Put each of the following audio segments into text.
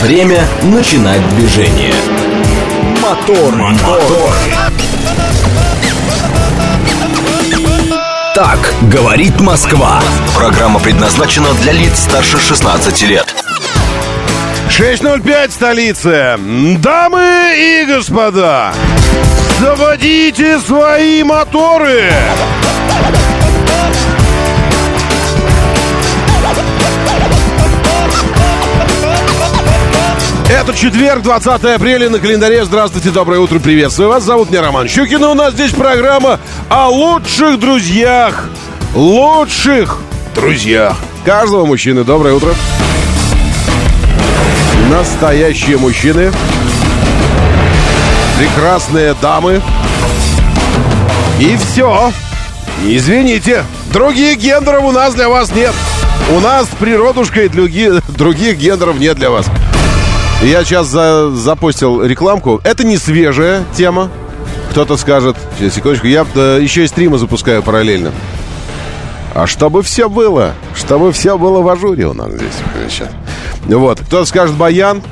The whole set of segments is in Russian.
Время начинать движение. Мотор, мотор. Так говорит Москва. Программа предназначена для лиц старше 16 лет. 6.05 столица. Дамы и господа, заводите свои моторы. Это четверг, 20 апреля на календаре. Здравствуйте, доброе утро, приветствую вас. Зовут меня Роман Щукин, и у нас здесь программа о лучших друзьях. Лучших друзьях каждого мужчины. Доброе утро. Настоящие мужчины. Прекрасные дамы. И все. Извините, других гендеров у нас для вас нет. У нас природушка и других, других гендеров нет для вас. Я сейчас за, запустил рекламку. Это не свежая тема. Кто-то скажет, сейчас, секундочку, я да, еще и стримы запускаю параллельно. А чтобы все было, чтобы все было в ажуре у нас здесь. Сейчас. Вот, кто-то скажет Баян,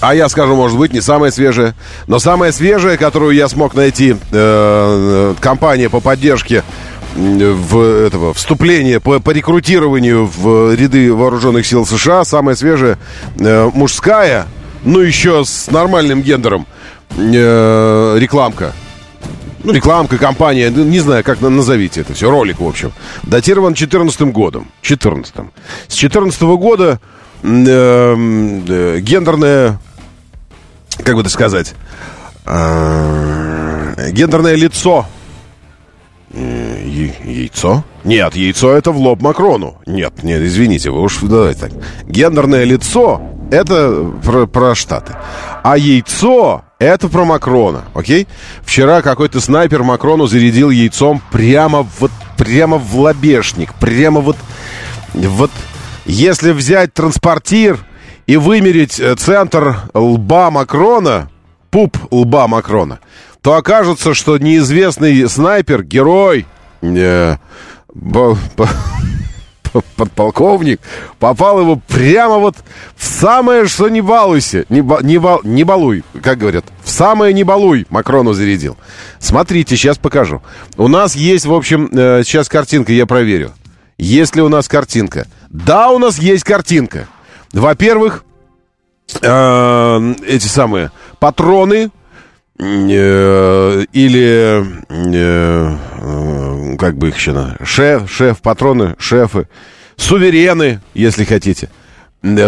а я скажу, может быть, не самое свежее. Но самое свежее, которую я смог найти, э, компания по поддержке в этого вступление по, по рекрутированию в ряды вооруженных сил США самая свежая э, мужская, ну еще с нормальным гендером э, рекламка. Ну, рекламка, компания, ну, не знаю, как назовите это все, ролик, в общем. Датирован 14 годом. 14 -м. С 14 -го года э, э, гендерное, как бы это сказать, э, гендерное лицо яйцо? Нет, яйцо это в лоб Макрону. Нет, нет, извините, вы уж давайте так. Гендерное лицо это про, про Штаты. А яйцо это про Макрона, окей? Вчера какой-то снайпер Макрону зарядил яйцом прямо вот, прямо в лобешник. Прямо вот, вот, если взять транспортир и вымерить э, центр лба Макрона, пуп лба Макрона, то окажется, что неизвестный снайпер, герой, э, б, б, подполковник, попал его прямо вот в самое, что не балуйся, не, не, не балуй, как говорят, в самое не балуй Макрону зарядил. Смотрите, сейчас покажу. У нас есть, в общем, э, сейчас картинка, я проверю. Есть ли у нас картинка? Да, у нас есть картинка. Во-первых, э, эти самые патроны Э, или э, э, как бы их еще шеф, шеф, патроны, шефы, суверены, если хотите,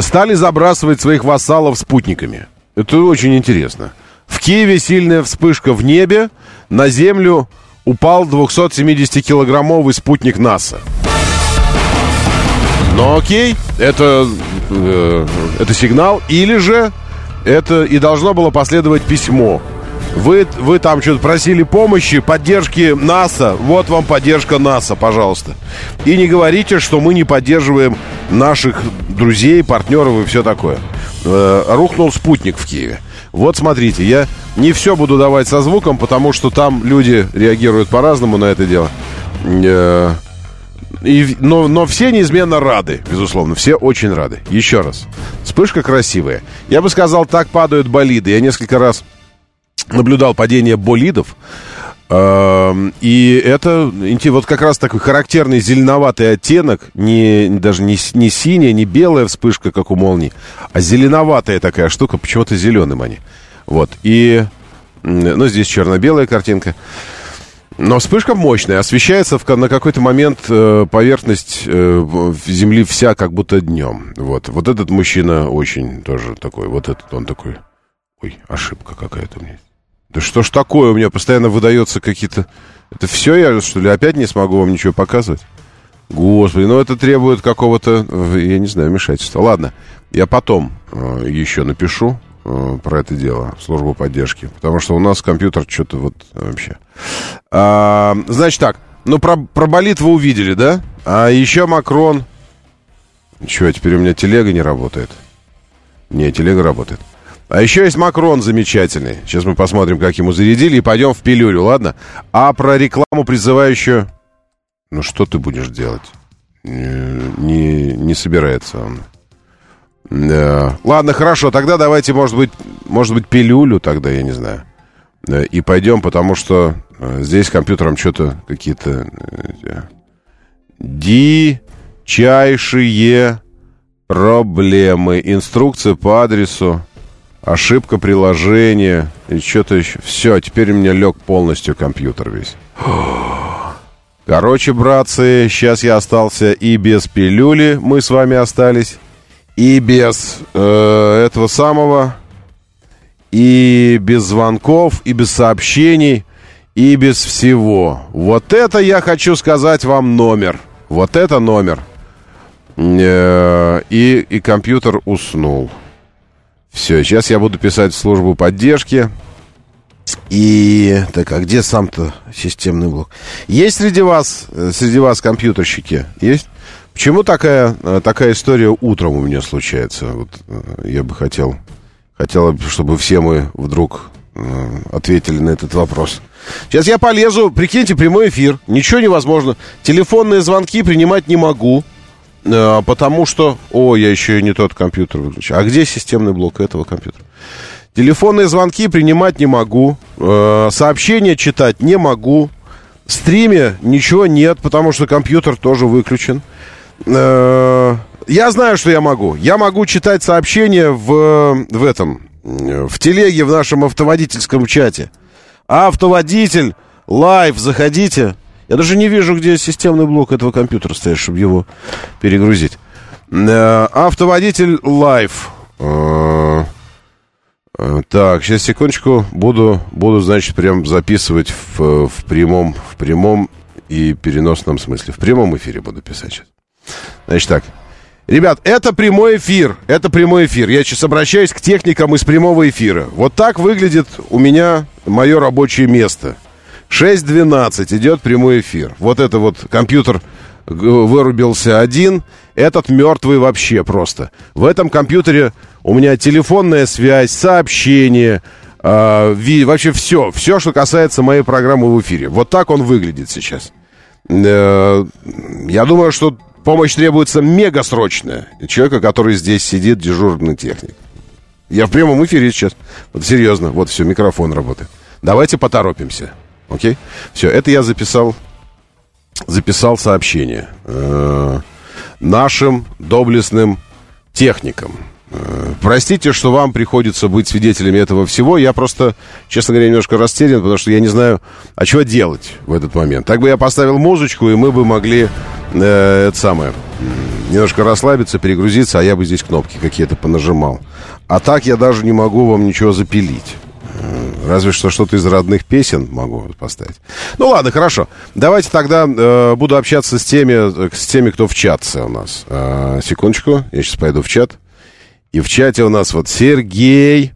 стали забрасывать своих вассалов спутниками. Это очень интересно. В Киеве сильная вспышка в небе, на землю упал 270-килограммовый спутник НАСА. Но окей, это, э, это сигнал, или же это и должно было последовать письмо вы, вы там что-то просили помощи, поддержки НАСА. Вот вам поддержка НАСА, пожалуйста. И не говорите, что мы не поддерживаем наших друзей, партнеров и все такое. Э, рухнул спутник в Киеве. Вот смотрите, я не все буду давать со звуком, потому что там люди реагируют по-разному на это дело. Э, и, но, но все неизменно рады, безусловно. Все очень рады. Еще раз. Вспышка красивая. Я бы сказал, так падают болиды. Я несколько раз наблюдал падение болидов. Эм, и это вот как раз такой характерный зеленоватый оттенок, не, даже не, не синяя, не белая вспышка, как у молнии, а зеленоватая такая штука, почему-то зеленым они. Вот, и, ну, здесь черно-белая картинка. Но вспышка мощная, освещается в, на какой-то момент э, поверхность э, Земли вся как будто днем. Вот. вот этот мужчина очень тоже такой, вот этот он такой. Ой, ошибка какая-то у меня. Да что ж такое, у меня постоянно выдается какие-то... Это все я, что ли, опять не смогу вам ничего показывать? Господи, ну это требует какого-то, я не знаю, вмешательства. Ладно, я потом э, еще напишу э, про это дело, службу поддержки, потому что у нас компьютер что-то вот вообще. А, значит так, ну про, про болит вы увидели, да? А еще Макрон... Чего, теперь у меня телега не работает? Не, телега работает. А еще есть Макрон замечательный. Сейчас мы посмотрим, как ему зарядили, и пойдем в пилюлю, ладно? А про рекламу призывающую... Ну, что ты будешь делать? Не, не, собирается он. Да. Ладно, хорошо, тогда давайте, может быть, может быть, пилюлю тогда, я не знаю. И пойдем, потому что э, здесь компьютером что-то какие-то э, дичайшие проблемы. Инструкция по адресу, ошибка приложения и что-то еще. Все, теперь у меня лег полностью компьютер весь. Короче, братцы, сейчас я остался и без пилюли, мы с вами остались, и без э, этого самого, и без звонков, и без сообщений, и без всего. Вот это я хочу сказать вам номер. Вот это номер. Э, и, и компьютер уснул. Все, сейчас я буду писать в службу поддержки. И так, а где сам-то системный блок? Есть среди вас, э, среди вас компьютерщики? Есть? Почему такая, э, такая история утром у меня случается? Вот э, я бы хотел, хотел, чтобы все мы вдруг ответили на этот вопрос. Сейчас я полезу, прикиньте, прямой эфир, ничего невозможно. Телефонные звонки принимать не могу, потому что... О, я еще не тот компьютер выключил. А где системный блок этого компьютера? Телефонные звонки принимать не могу. Э, сообщения читать не могу. В стриме ничего нет, потому что компьютер тоже выключен. Э, я знаю, что я могу. Я могу читать сообщения в, в этом, в телеге, в нашем автоводительском чате. Автоводитель, live, заходите. Я даже не вижу, где системный блок этого компьютера стоит, чтобы его перегрузить. Э, автоводитель live. Э, так, сейчас секундочку. Буду, буду, значит, прям записывать в, в прямом, в прямом и переносном смысле. В прямом эфире буду писать сейчас. Значит так. Ребят, это прямой эфир. Это прямой эфир. Я сейчас обращаюсь к техникам из прямого эфира. Вот так выглядит у меня мое рабочее место. 6.12 идет прямой эфир. Вот это вот компьютер вырубился один. Этот мертвый вообще просто. В этом компьютере у меня телефонная связь, сообщения, э, вообще все. Все, что касается моей программы в эфире. Вот так он выглядит сейчас. Э, я думаю, что помощь требуется мега срочная. Человека, который здесь сидит, дежурный техник. Я в прямом эфире сейчас. Вот серьезно. Вот все, микрофон работает. Давайте поторопимся. Окей? Все, это я записал записал сообщение э, нашим доблестным техникам. Э, простите, что вам приходится быть свидетелями этого всего. Я просто, честно говоря, немножко растерян, потому что я не знаю, а что делать в этот момент. Так бы я поставил музычку, и мы бы могли э, это самое немножко расслабиться, перегрузиться, а я бы здесь кнопки какие-то понажимал. А так я даже не могу вам ничего запилить. Разве что что-то из родных песен могу поставить. Ну ладно, хорошо. Давайте тогда э, буду общаться с теми, с теми, кто в чатце у нас. Э, секундочку, я сейчас пойду в чат. И в чате у нас вот Сергей, э,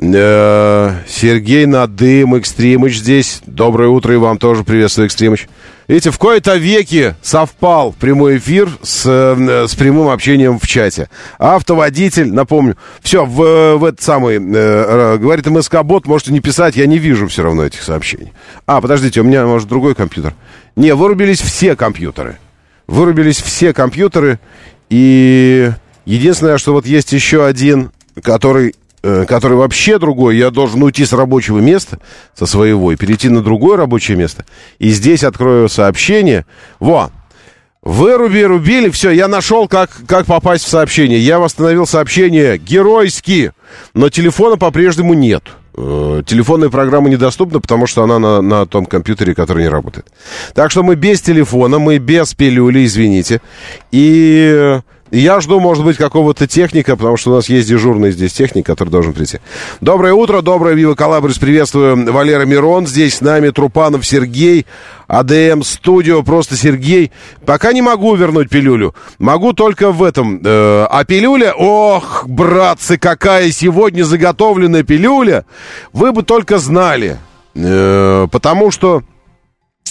Сергей Надым, Экстримыч здесь. Доброе утро и вам тоже приветствую, Экстримыч. Видите, в кои-то веки совпал прямой эфир с, э, с прямым общением в чате. Автоводитель, напомню, все, в, в этот самый, э, говорит МСК-бот, можете не писать, я не вижу все равно этих сообщений. А, подождите, у меня, может, другой компьютер. Не, вырубились все компьютеры. Вырубились все компьютеры, и единственное, что вот есть еще один, который Э, который вообще другой, я должен уйти с рабочего места, со своего, и перейти на другое рабочее место. И здесь открою сообщение. Во! Выруби, рубили, все, я нашел, как, как попасть в сообщение. Я восстановил сообщение геройски, но телефона по-прежнему нет. Э, телефонная программа недоступна, потому что она на, на том компьютере, который не работает. Так что мы без телефона, мы без пилюли, извините. И я жду, может быть, какого-то техника, потому что у нас есть дежурный здесь техник, который должен прийти. Доброе утро, доброе Вива Калабрис. Приветствую Валера Мирон. Здесь с нами Трупанов Сергей. АДМ Студио, просто Сергей. Пока не могу вернуть пилюлю. Могу только в этом. Э, а пилюля, ох, братцы, какая сегодня заготовленная пилюля. Вы бы только знали. Э, потому что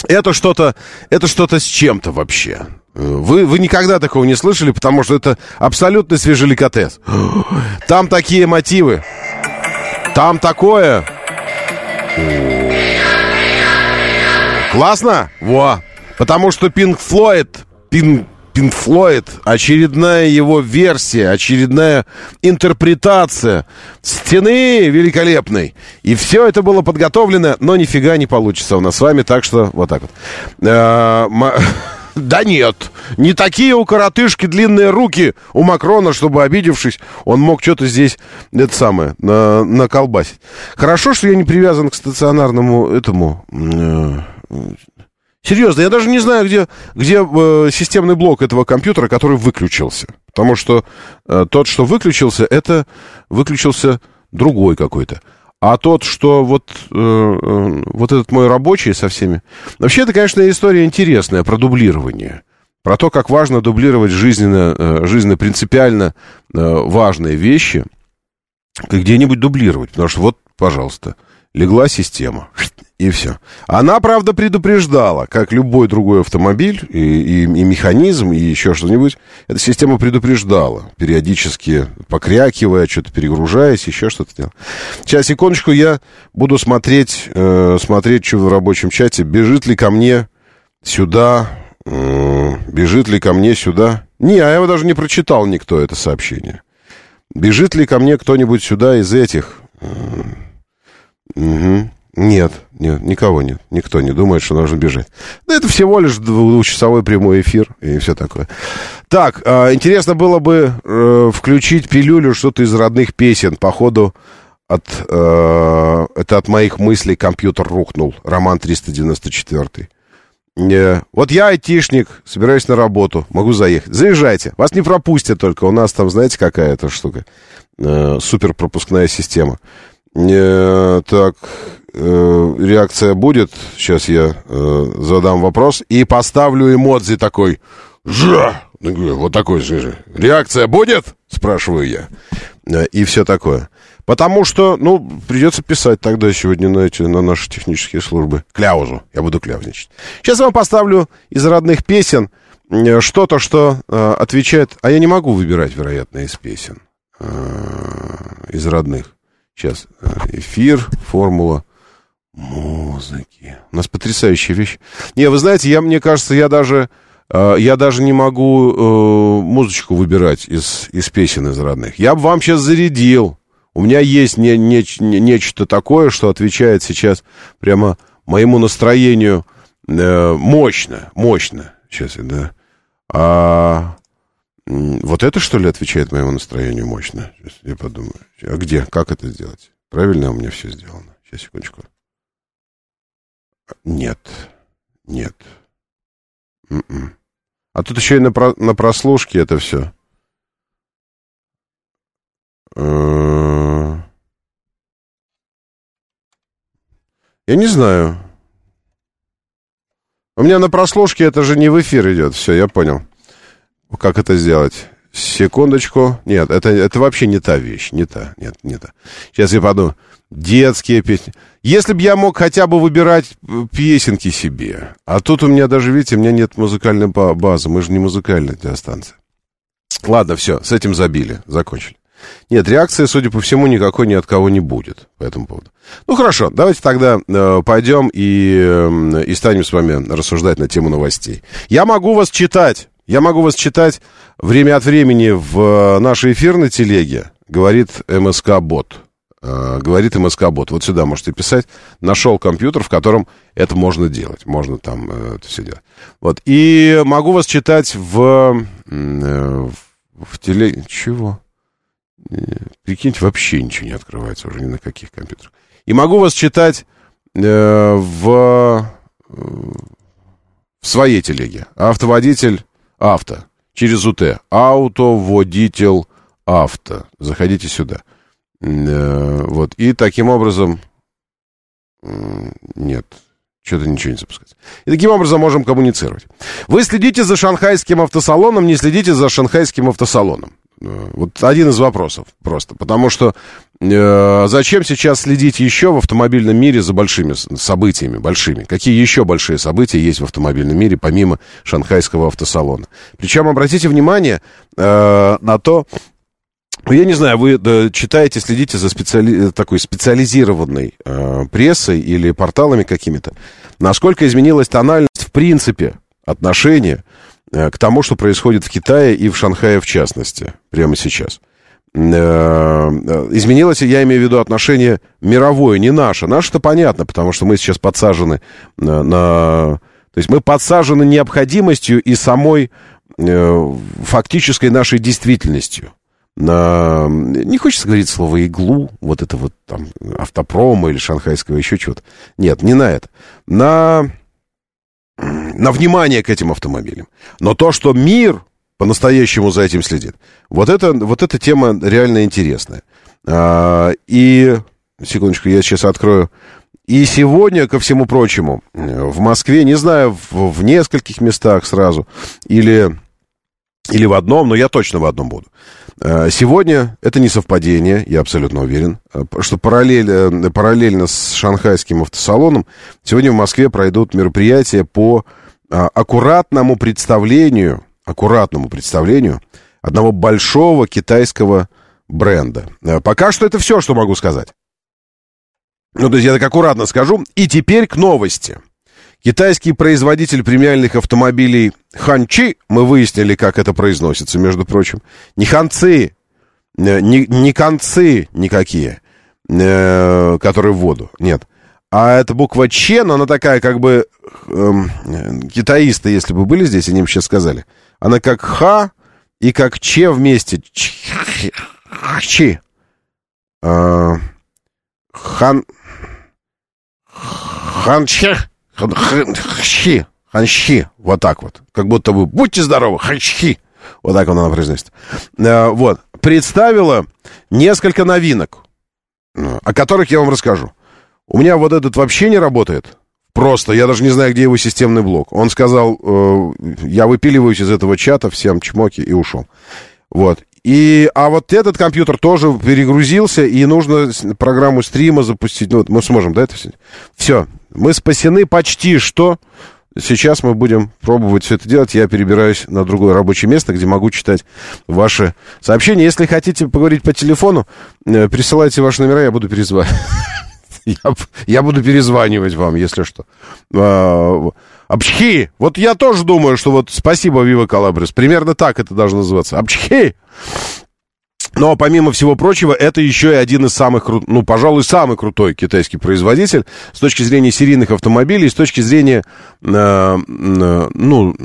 это что-то, это что-то с чем-то вообще. Вы, вы никогда такого не слышали, потому что это абсолютно свежеликотес. Там такие мотивы. Там такое. Классно? Во. Потому что Пинк Флойд, Пинк, Pink Floyd, очередная его версия, очередная интерпретация стены великолепной. И все это было подготовлено, но нифига не получится у нас с вами, так что вот так вот. Да нет, не такие у коротышки длинные руки у Макрона, чтобы, обидевшись, он мог что-то здесь, это самое, на, наколбасить. Хорошо, что я не привязан к стационарному этому... Э, серьезно, я даже не знаю, где, где э, системный блок этого компьютера, который выключился. Потому что э, тот, что выключился, это выключился другой какой-то. А тот, что вот, э, э, вот этот мой рабочий со всеми... Вообще, это, конечно, история интересная про дублирование. Про то, как важно дублировать жизненно, э, жизненно принципиально э, важные вещи, где-нибудь дублировать. Потому что вот, пожалуйста, легла система, и все. Она, правда, предупреждала, как любой другой автомобиль и, и, и механизм, и еще что-нибудь. Эта система предупреждала, периодически покрякивая, что-то перегружаясь, еще что-то делала. Сейчас, секундочку, я буду смотреть, э, смотреть, что в рабочем чате, бежит ли ко мне сюда, э, бежит ли ко мне сюда. Не, а я его даже не прочитал никто, это сообщение. Бежит ли ко мне кто-нибудь сюда из этих... Э, Угу. Нет, нет, никого нет. Никто не думает, что нужно бежать. Да это всего лишь двухчасовой прямой эфир и все такое. Так, э, интересно было бы э, включить пилюлю что-то из родных песен. Походу, от, э, это от моих мыслей компьютер рухнул. Роман 394. Не. Вот я айтишник, собираюсь на работу, могу заехать. Заезжайте. Вас не пропустят только. У нас там, знаете, какая эта штука? Э, супер пропускная система. Э, так, э, реакция будет. Сейчас я э, задам вопрос и поставлю эмодзи такой. Жа! Вот такой же. Реакция будет? Спрашиваю я. Э, и все такое. Потому что, ну, придется писать тогда сегодня на, эти, на наши технические службы. Кляузу. Я буду кляузничать. Сейчас я вам поставлю из родных песен э, что-то, что э, отвечает... А я не могу выбирать, вероятно, из песен. Э, из родных. Сейчас. Э, эфир, формула музыки. У нас потрясающая вещь. Не, вы знаете, я, мне кажется, я даже, э, я даже не могу э, музычку выбирать из, из песен из родных. Я бы вам сейчас зарядил. У меня есть не, не, не, нечто такое, что отвечает сейчас прямо моему настроению э, мощно, мощно. Сейчас, да. А, вот это, что ли, отвечает моему настроению мощно? Сейчас я подумаю. А где? Как это сделать? Правильно у меня все сделано? Сейчас, секундочку. Нет. Нет. М-м. А тут еще и на, про... на прослушке это все. Я не знаю. У меня на прослушке это же не в эфир идет. Все, я понял. Как это сделать? Секундочку. Нет, это, это вообще не та вещь. Не та. Нет, не та. Сейчас я подумаю. Детские песни. Если бы я мог хотя бы выбирать э, песенки себе. А тут у меня даже, видите, у меня нет музыкальной базы. Мы же не музыкальная станция. Ладно, все, с этим забили. Закончили. Нет, реакции, судя по всему, никакой ни от кого не будет по этому поводу. Ну хорошо, давайте тогда э, пойдем и, э, и станем с вами рассуждать на тему новостей. Я могу вас читать. Я могу вас читать время от времени в нашей эфирной телеге, говорит МСК-бот. Э, говорит МСК-бот. Вот сюда можете писать. Нашел компьютер, в котором это можно делать. Можно там э, это все делать. Вот. И могу вас читать в, э, в телеге... Чего? Прикиньте, вообще ничего не открывается уже ни на каких компьютерах. И могу вас читать э, в, в своей телеге. Автоводитель авто. Через УТ. Автоводитель авто. Заходите сюда. Э, вот. И таким образом... Нет. Что-то ничего не запускается. И таким образом можем коммуницировать. Вы следите за шанхайским автосалоном, не следите за шанхайским автосалоном. Э, вот один из вопросов просто. Потому что зачем сейчас следить еще в автомобильном мире за большими событиями, большими? Какие еще большие события есть в автомобильном мире, помимо шанхайского автосалона? Причем обратите внимание э, на то, ну, я не знаю, вы читаете, следите за специали... такой специализированной э, прессой или порталами какими-то. Насколько изменилась тональность, в принципе, отношения к тому, что происходит в Китае и в Шанхае в частности, прямо сейчас. Изменилось, я имею в виду, отношение мировое, не наше. Наше-то понятно, потому что мы сейчас подсажены на, на... То есть мы подсажены необходимостью и самой фактической нашей действительностью на... Не хочется говорить слово «иглу», вот это вот там автопрома или шанхайского, еще чего-то. Нет, не на это. На... на внимание к этим автомобилям. Но то, что мир по-настоящему за этим следит, вот это, вот эта тема реально интересная. А, и, секундочку, я сейчас открою. И сегодня, ко всему прочему, в Москве, не знаю, в, в нескольких местах сразу, или, или в одном, но я точно в одном буду. Э, сегодня это не совпадение, я абсолютно уверен, э, что параллель, параллельно с шанхайским автосалоном сегодня в Москве пройдут мероприятия по а, аккуратному представлению, аккуратному представлению одного большого китайского бренда. Э, пока что это все, что могу сказать. Ну, то есть я так аккуратно скажу. И теперь к новости. Китайский производитель премиальных автомобилей Ханчи, мы выяснили, как это произносится, между прочим, не ханцы, э, не, не концы никакие, э, которые в воду, нет. А это буква Ч, она такая, как бы, э, китаисты, если бы были здесь, они бы сейчас сказали. Она как Х и как Ч вместе. Чи. Э, хан... Ханче. Ханщи. Ханщи. Вот так вот. Как будто бы будьте здоровы. Ханщи. Вот так она произносит. Э, вот. Представила несколько новинок, э, о которых я вам расскажу. У меня вот этот вообще не работает. Просто, я даже не знаю, где его системный блок. Он сказал, э, я выпиливаюсь из этого чата, всем чмоки, и ушел. Вот. И, а вот этот компьютер тоже перегрузился, и нужно программу стрима запустить. Ну, мы сможем, да, это все? Все, мы спасены почти что. Сейчас мы будем пробовать все это делать. Я перебираюсь на другое рабочее место, где могу читать ваши сообщения. Если хотите поговорить по телефону, э, присылайте ваши номера, я буду перезванивать. Я, я буду перезванивать вам, если что. А, Обчхи! Вот я тоже думаю, что вот спасибо, Вива Калабрис. Примерно так это должно называться. Обчхи! Но, помимо всего прочего, это еще и один из самых, ну, пожалуй, самый крутой китайский производитель с точки зрения серийных автомобилей, с точки зрения, э, э, ну,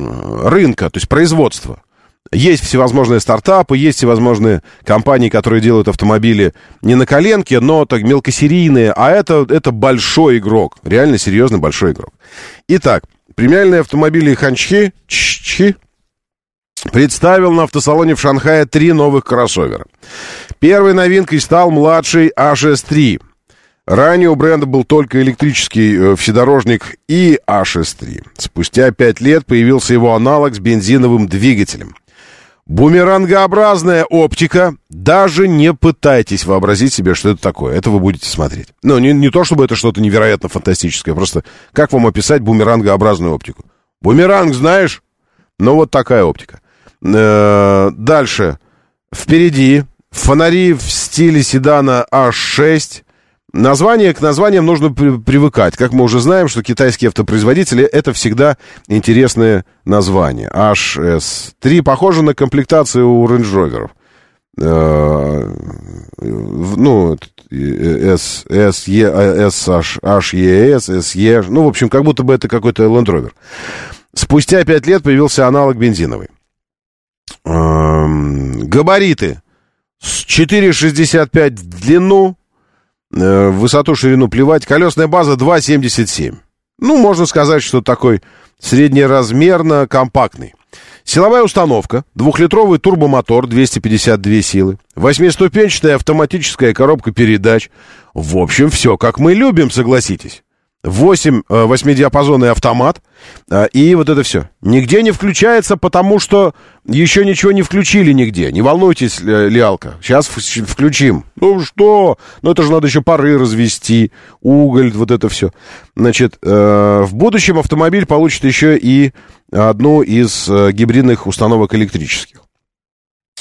рынка, то есть производства. Есть всевозможные стартапы, есть всевозможные компании, которые делают автомобили не на коленке, но так мелкосерийные, а это, это большой игрок, реально серьезный большой игрок. Итак, премиальные автомобили Ханчхи, Чхи, представил на автосалоне в Шанхае три новых кроссовера. Первой новинкой стал младший HS3. Ранее у бренда был только электрический э, вседорожник и HS3. Спустя пять лет появился его аналог с бензиновым двигателем. Бумерангообразная оптика. Даже не пытайтесь вообразить себе, что это такое. Это вы будете смотреть. Ну, не, не то, чтобы это что-то невероятно фантастическое. Просто как вам описать бумерангообразную оптику? Бумеранг, знаешь? Ну, вот такая оптика. Э, дальше. Впереди фонари в стиле седана H6. Название, к названиям нужно при, привыкать. Как мы уже знаем, что китайские автопроизводители это всегда интересные названия. HS3 похоже на комплектацию у Range Rover. Э, ну, S, S, E, S, H, H, E, S, S, E. Ну, в общем, как будто бы это какой-то Land Rover. Спустя пять лет появился аналог бензиновый. Эм, габариты. 4,65 в длину, э, высоту, ширину плевать. Колесная база 2,77. Ну, можно сказать, что такой среднеразмерно компактный. Силовая установка, двухлитровый турбомотор, 252 силы, восьмиступенчатая автоматическая коробка передач. В общем, все как мы любим, согласитесь. 8, 8-диапазонный э, автомат, э, и вот это все. Нигде не включается, потому что еще ничего не включили нигде. Не волнуйтесь, Лиалка, сейчас включим. Ну что? Ну это же надо еще пары развести, уголь, вот это все. Значит, э, в будущем автомобиль получит еще и одну из гибридных установок электрических.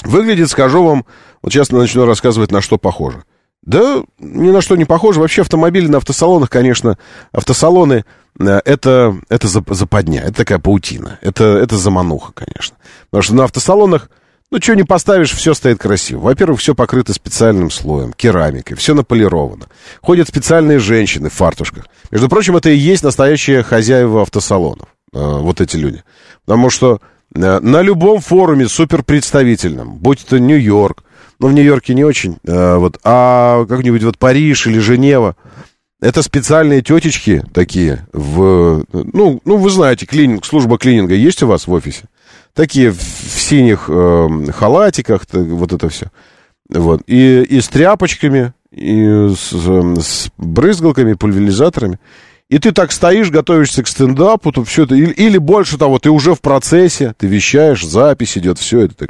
Выглядит, скажу вам, вот сейчас начну рассказывать, на что похоже. Да ни на что не похоже. Вообще автомобили на автосалонах, конечно, автосалоны э, это, это западня, это такая паутина. Это, это замануха, конечно. Потому что на автосалонах, ну, что не поставишь, все стоит красиво. Во-первых, все покрыто специальным слоем, керамикой, все наполировано. Ходят специальные женщины в фартушках. Между прочим, это и есть настоящие хозяева автосалонов, э, вот эти люди. Потому что на любом форуме суперпредставительном, будь это Нью-Йорк, ну, в Нью-Йорке не очень, а, вот, а как-нибудь вот Париж или Женева, это специальные тетечки такие в, ну, ну вы знаете, клининг, служба клининга есть у вас в офисе? Такие в, в синих э, халатиках, вот это все. Вот. И, и с тряпочками, и с, с брызгалками, пульверизаторами. И ты так стоишь, готовишься к стендапу, тут все это, или, или больше того, ты уже в процессе, ты вещаешь, запись идет, все это. Так.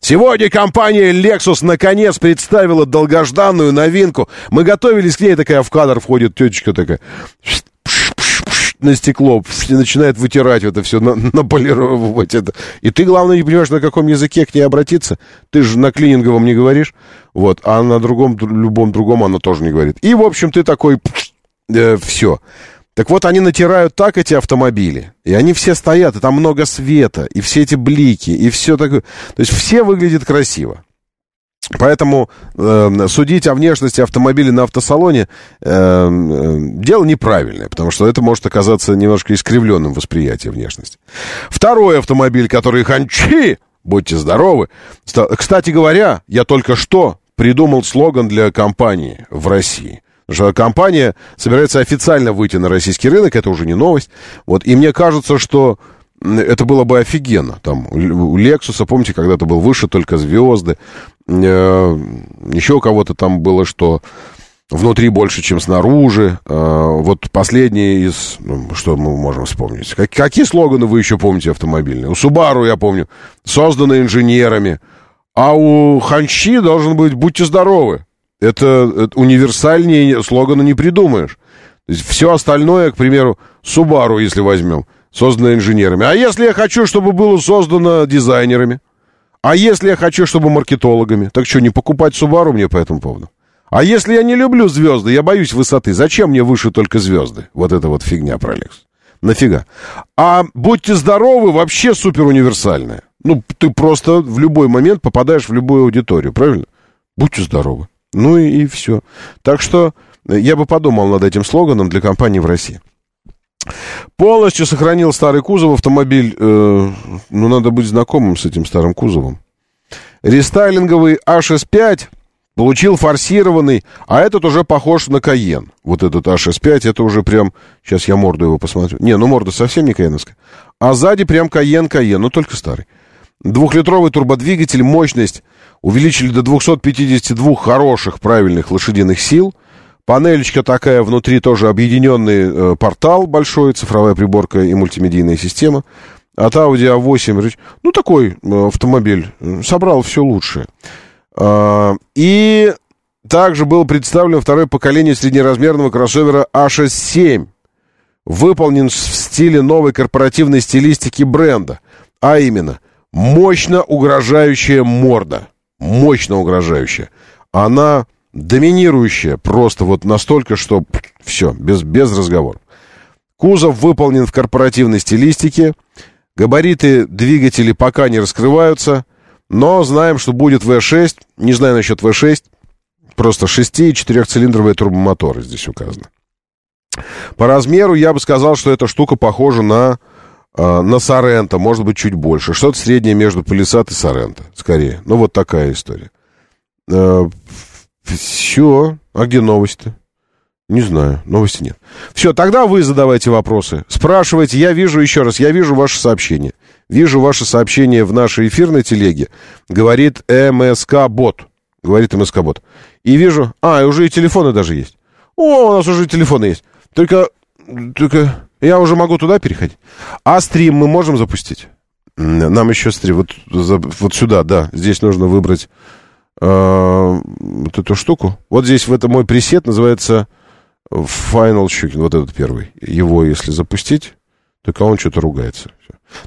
Сегодня компания Lexus наконец представила долгожданную новинку. Мы готовились к ней, такая в кадр входит тетечка такая на стекло, начинает вытирать это все, на, наполировать это. И ты, главное, не понимаешь, на каком языке к ней обратиться. Ты же на клининговом не говоришь, вот, а на другом, любом другом она тоже не говорит. И, в общем, ты такой, э, все. Так вот, они натирают так эти автомобили, и они все стоят, и там много света, и все эти блики, и все такое. То есть все выглядят красиво. Поэтому э, судить о внешности автомобиля на автосалоне э, э, дело неправильное, потому что это может оказаться немножко искривленным восприятием внешности. Второй автомобиль, который ханчи, будьте здоровы. Кстати говоря, я только что придумал слоган для компании в России – компания собирается официально выйти на российский рынок, это уже не новость. Вот, и мне кажется, что это было бы офигенно. Там у Лексуса, помните, когда-то был выше только звезды. Э, еще у кого-то там было, что внутри больше, чем снаружи. Э, вот последний из... Ну, что мы можем вспомнить? Как, какие слоганы вы еще помните автомобильные? У Субару, я помню, созданы инженерами. А у Ханчи должен быть «Будьте здоровы». Это, это универсальнее слогана не придумаешь. То есть все остальное, к примеру, Subaru, если возьмем, создано инженерами. А если я хочу, чтобы было создано дизайнерами? А если я хочу, чтобы маркетологами? Так что, не покупать Subaru мне по этому поводу? А если я не люблю звезды, я боюсь высоты, зачем мне выше только звезды? Вот это вот фигня про Лекс. Нафига? А будьте здоровы, вообще супер универсальная. Ну, ты просто в любой момент попадаешь в любую аудиторию, правильно? Будьте здоровы. Ну и, и все. Так что э, я бы подумал над этим слоганом для компании в России. Полностью сохранил старый кузов автомобиль. Э, ну, надо быть знакомым с этим старым кузовом. Рестайлинговый HS5 получил форсированный, а этот уже похож на Каен. Вот этот HS5, это уже прям... Сейчас я морду его посмотрю. Не, ну морда совсем не каеновская. А сзади прям Каен-Каен, но только старый. Двухлитровый турбодвигатель, мощность увеличили до 252 хороших, правильных лошадиных сил. Панелечка такая, внутри тоже объединенный э, портал большой, цифровая приборка и мультимедийная система. От Audi A8, ну, такой э, автомобиль, собрал все лучшее. Э, и также было представлено второе поколение среднеразмерного кроссовера A67. Выполнен в стиле новой корпоративной стилистики бренда, а именно мощно угрожающая морда – мощно угрожающая. Она доминирующая просто вот настолько, что все, без, без разговоров. Кузов выполнен в корпоративной стилистике. Габариты двигателей пока не раскрываются, но знаем, что будет V6. Не знаю насчет V6. Просто 6 и 4-цилиндровые турбомоторы здесь указаны. По размеру я бы сказал, что эта штука похожа на на Соренто, может быть, чуть больше. Что-то среднее между Полисат и Соренто, скорее. Ну, вот такая история. А, все. А где новости-то? Не знаю, новости нет. Все, тогда вы задавайте вопросы. Спрашивайте, я вижу еще раз, я вижу ваше сообщение. Вижу ваше сообщение в нашей эфирной телеге. Говорит МСК-бот. Говорит МСК-бот. И вижу... А, уже и телефоны даже есть. О, у нас уже и телефоны есть. Только... Только... Я уже могу туда переходить. А стрим мы можем запустить? Нам еще стрим. Вот, вот сюда, да. Здесь нужно выбрать э, вот эту штуку. Вот здесь, в этом мой пресет называется Final Щукин. Вот этот первый. Его, если запустить, только он что-то ругается.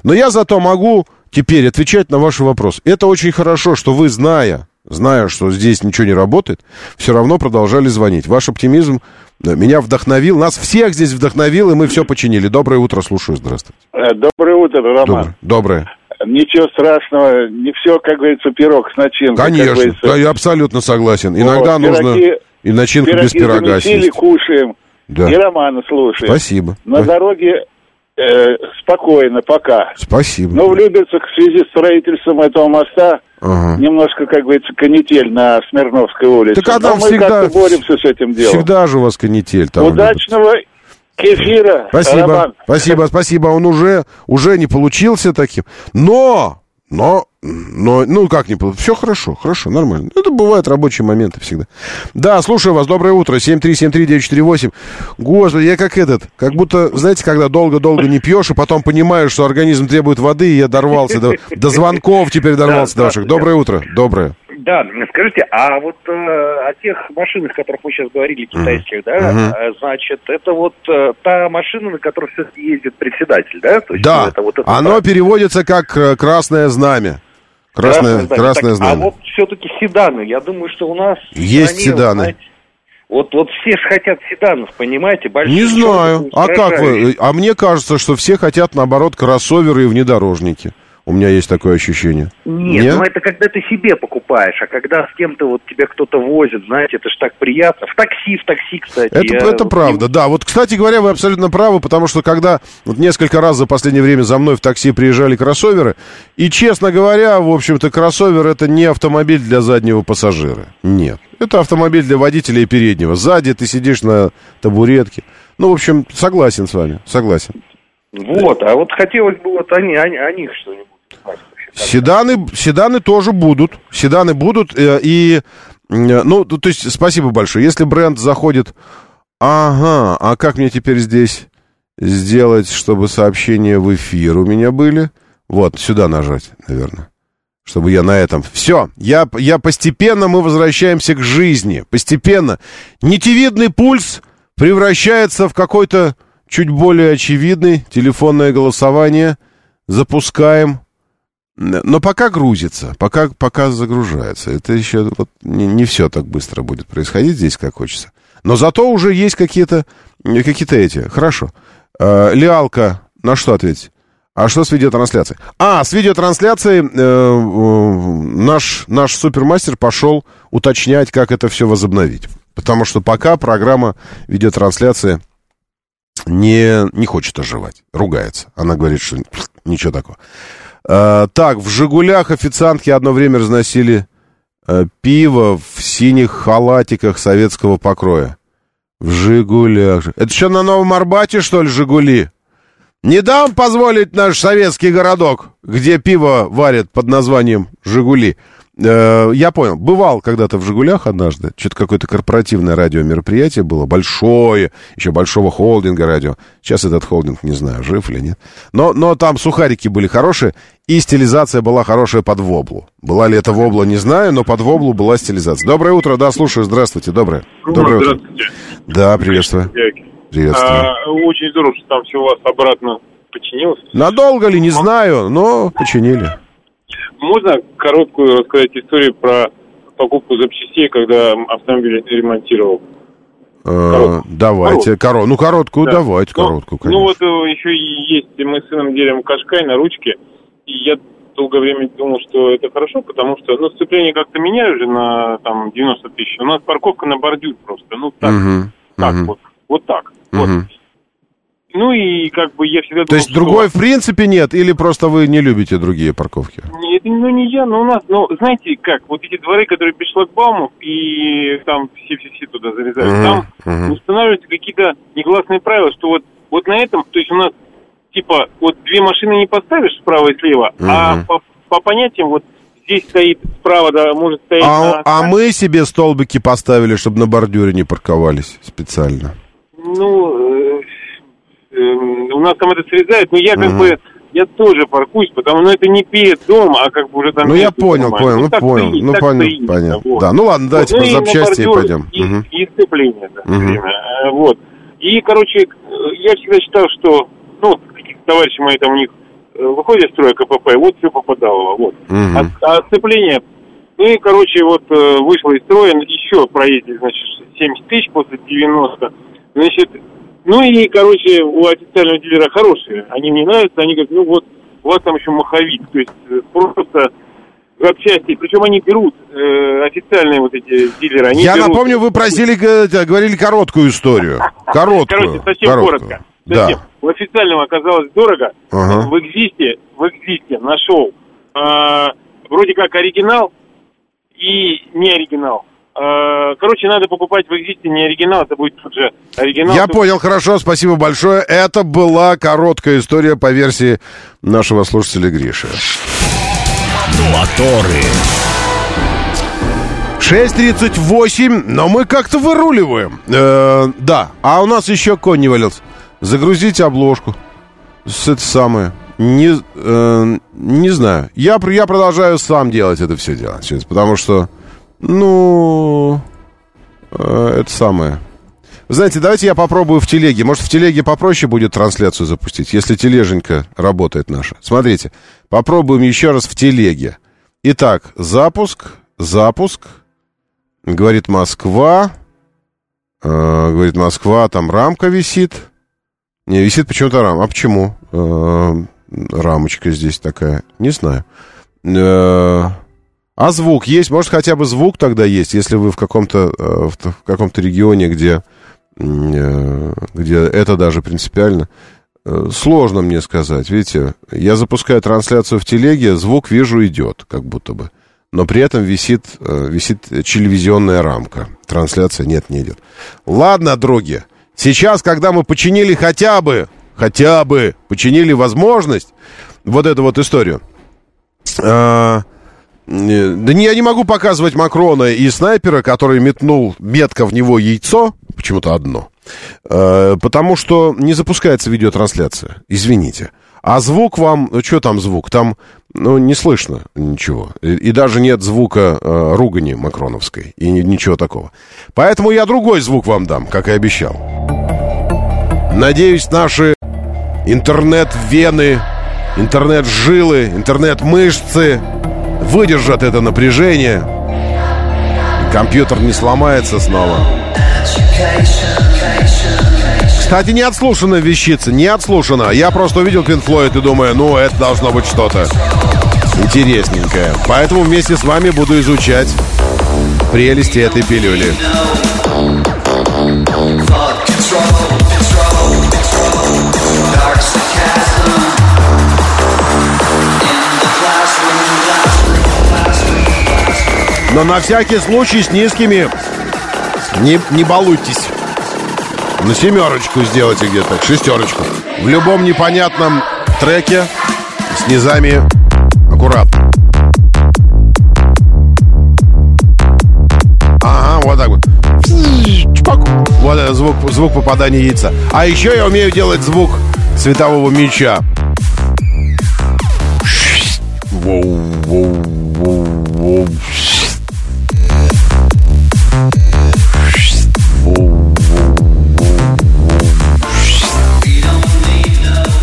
Но я зато могу теперь отвечать на ваши вопросы. Это очень хорошо, что вы, зная, зная, что здесь ничего не работает, все равно продолжали звонить. Ваш оптимизм э, меня вдохновил, нас всех здесь вдохновил, и мы все починили. Доброе утро, слушаю, здравствуйте. Э, Доброе утро, Роман. Доброе. Ничего страшного, не все, как говорится, пирог с начинкой. Конечно, да, я абсолютно согласен. Иногда Вот, нужно пироги- и начинку без Пироги пирога замесили, съесть. кушаем. Да. И Романа слушаем. Спасибо. На Спа- дороге э, спокойно, пока. Спасибо. Но в Люберцах в связи с строительством этого моста Ага. немножко, как говорится, канитель на Смирновской улице. Так а Но там мы всегда- как-то боремся с этим делом. Всегда же у вас канитель там. Удачного кефира, Спасибо, Роман. спасибо, спасибо. Он уже, уже не получился таким. Но, но, но, ну как не получился? Все хорошо, хорошо, нормально. Это бывают рабочие моменты всегда. Да, слушаю вас. Доброе утро. 7373948. Господи, я как этот, как будто, знаете, когда долго-долго не пьешь, и потом понимаешь, что организм требует воды, и я дорвался до, до звонков, теперь дорвался до ваших. Доброе утро. Доброе. Да, скажите, а вот э, о тех машинах, о которых вы сейчас говорили, китайских, да, Мгм. э, значит, это вот э, та машина, на которой все-таки ездит председатель, да? То есть, Да, ну, это вот это оно да. переводится как э, красное знамя. Красное, знамя. красное Так, знамя. А вот все-таки седаны, я думаю, что у нас... Есть стране, седаны. знаете, Вот, вот все же хотят седанов, понимаете? Больших, Не знаю. А как вы? А мне кажется, что все хотят, наоборот, кроссоверы и внедорожники. У меня есть такое ощущение. Нет, Не? ну это когда ты себе покупаешь, а когда с кем-то вот тебя кто-то возит, знаете, это ж так приятно. В такси, в такси, кстати. Это, я это правда, да. Вот, кстати говоря, вы абсолютно правы, потому что когда вот несколько раз за последнее время за мной в такси приезжали кроссоверы, и, честно говоря, в общем-то, кроссовер это не автомобиль для заднего пассажира. Нет. Это автомобиль для водителя и переднего. Сзади ты сидишь на табуретке. Ну, в общем, согласен с вами, согласен. Вот, а вот хотелось бы вот они, они, о них что-нибудь. Седаны, седаны тоже будут. Седаны будут. э, И, э, ну, то есть, спасибо большое. Если бренд заходит... Ага, а как мне теперь здесь сделать, чтобы сообщения в эфир у меня были? Вот, сюда нажать, наверное. Чтобы я на этом... Все, я, я постепенно, мы возвращаемся к жизни. Постепенно. Нитевидный пульс превращается в какой-то чуть более очевидный. Телефонное голосование. Запускаем. Но пока грузится, пока, пока загружается. Это еще вот не, не все так быстро будет происходить здесь, как хочется. Но зато уже есть какие-то какие эти. Хорошо. Э, Лиалка, на что ответить? А что с видеотрансляцией? А, с видеотрансляцией э, наш, наш супермастер пошел уточнять, как это все возобновить. Потому что пока программа видеотрансляции не, не хочет оживать, ругается. Она говорит, что ничего такого. Э, так, в «Жигулях» официантки одно время разносили э, пиво в синих халатиках советского покроя. В «Жигулях». Это что, на Новом Арбате, что ли, «Жигули»? Не дам позволить наш советский городок, где пиво варят под названием «Жигули». Э, я понял. Бывал когда-то в «Жигулях» однажды. Что-то какое-то корпоративное радиомероприятие было. Большое. Еще большого холдинга радио. Сейчас этот холдинг, не знаю, жив или нет. Но, но там сухарики были хорошие. И стилизация была хорошая под воблу. Была ли это вобла, не знаю, но под воблу была стилизация. Доброе утро, да, слушаю. Здравствуйте, доброе. Доброе утро. Здравствуйте. Да, приветствую. Приветствую. А, очень здорово, что там все у вас обратно починилось. Надолго ли, не знаю, но починили. Можно короткую рассказать историю про покупку запчастей, когда автомобиль ремонтировал? Э, давайте, коро... ну короткую Да. давайте, Ну, короткую, Ну конечно. вот э, еще есть, мы с сыном делим кашкай на ручке, и я долгое время думал, что это хорошо, потому что, ну, сцепление как-то меняю уже на, там, 90 тысяч. У нас парковка на бордюр просто, ну, так, Мгм, так мгм, вот, вот так. Вот. Ну и как бы я всегда думал, То есть что- другой в принципе нет, или просто вы не любите другие парковки? Нет, ну не я, но у нас, ну, знаете как, вот эти дворы, которые без шлагбаумов, и там все-все-все туда залезают, Мгм, там мгм. устанавливаются какие-то негласные правила, что вот, вот на этом, то есть у нас, типа, вот две машины не поставишь справа и слева, а Мгм. по, по понятиям вот здесь стоит справа, да, может стоять А, на- а мы себе столбики поставили, чтобы на бордюре не парковались специально. Ну, э, у нас там это срезают, но я как Мгм. бы, я тоже паркуюсь, потому что ну, это не перед домом, а как бы уже там... Ну, я понял, нормально. понял, ну, понял, ну, понял, принято, понятно. вот. Да, ну ладно, давайте Вот, про ну, на запчасти и пойдем. И, Мгм. и сцепление, да, Мгм. время. Э, Вот. И, короче, э, я всегда считал, что, ну, товарищи мои там у них э, выходят из строя КПП, вот все попадало, вот. Мгм. А, а сцепление Ну и, короче, вот вышло из строя, еще проездили, значит, 70 тысяч после 90. Значит, ну и, короче, у официального дилера хорошие. Они мне нравятся, они говорят, ну вот, у вас там еще маховик. То есть э, просто запчасти. Причем они берут э, официальные вот эти дилеры. Они Я берут- напомню, вы просили, э, говорили короткую историю. Короткую. Короче, совсем короткую. коротко. Да. Совсем. У официального оказалось дорого. Ага. В Экзисте, в Экзисте нашел э, вроде как оригинал и не оригинал. Э, короче, надо покупать в Экзисте не оригинал, это будет тот же оригинал. Я Тут- понял, хорошо, спасибо большое. Это была короткая история по версии нашего слушателя Гриши. Моторы. 6.38, но мы как-то выруливаем. Э, да, а у нас еще конь не валился. Загрузите обложку. С это самое. Не, э, не знаю. Я, я продолжаю сам делать это все дело. сейчас, Потому что, ну, э, это самое. Знаете, давайте я попробую в телеге. Может, в телеге попроще будет трансляцию запустить, если тележенька работает наша. Смотрите, попробуем еще раз в телеге. Итак, запуск, запуск. Говорит Москва. Э, говорит Москва, там рамка висит. Не, висит почему-то рам. А почему? Э, рамочка здесь такая. Не знаю. Э, а звук есть? Может, хотя бы звук тогда есть, если вы в каком-то э, в, каком-то регионе, где, э, где это даже принципиально. Э, Сложно мне сказать. Видите, я запускаю трансляцию в телеге, звук вижу идет, как будто бы. Но при этом висит, висит телевизионная рамка. Трансляция нет, не идет. Ладно, други. Сейчас, когда мы починили хотя бы, хотя бы починили возможность, вот эту вот историю. Э, да не, я не могу показывать Макрона и снайпера, который метнул метко в него яйцо, почему-то одно, э, потому что не запускается видеотрансляция, извините. А звук вам, ну что там звук? Там, ну, не слышно ничего. И, и даже нет звука э, ругани макроновской. И ни- ничего такого. Поэтому я другой звук вам дам, как и обещал. Надеюсь, наши интернет-вены, интернет-жилы, интернет-мышцы выдержат это напряжение. Компьютер не сломается снова. Кстати, не отслушана вещица, не отслушана. Я просто увидел Пин Флойд и думаю, ну, это должно быть что-то интересненькое. Поэтому вместе с вами буду изучать прелести этой пилюли. Но на всякий случай с низкими не, не балуйтесь. На семерочку сделайте где-то, шестерочку. В любом непонятном треке с низами аккуратно. Ага, вот так вот. Чпок. Вот это звук, звук попадания яйца. А еще я умею делать звук светового меча. Воу, воу, воу, воу.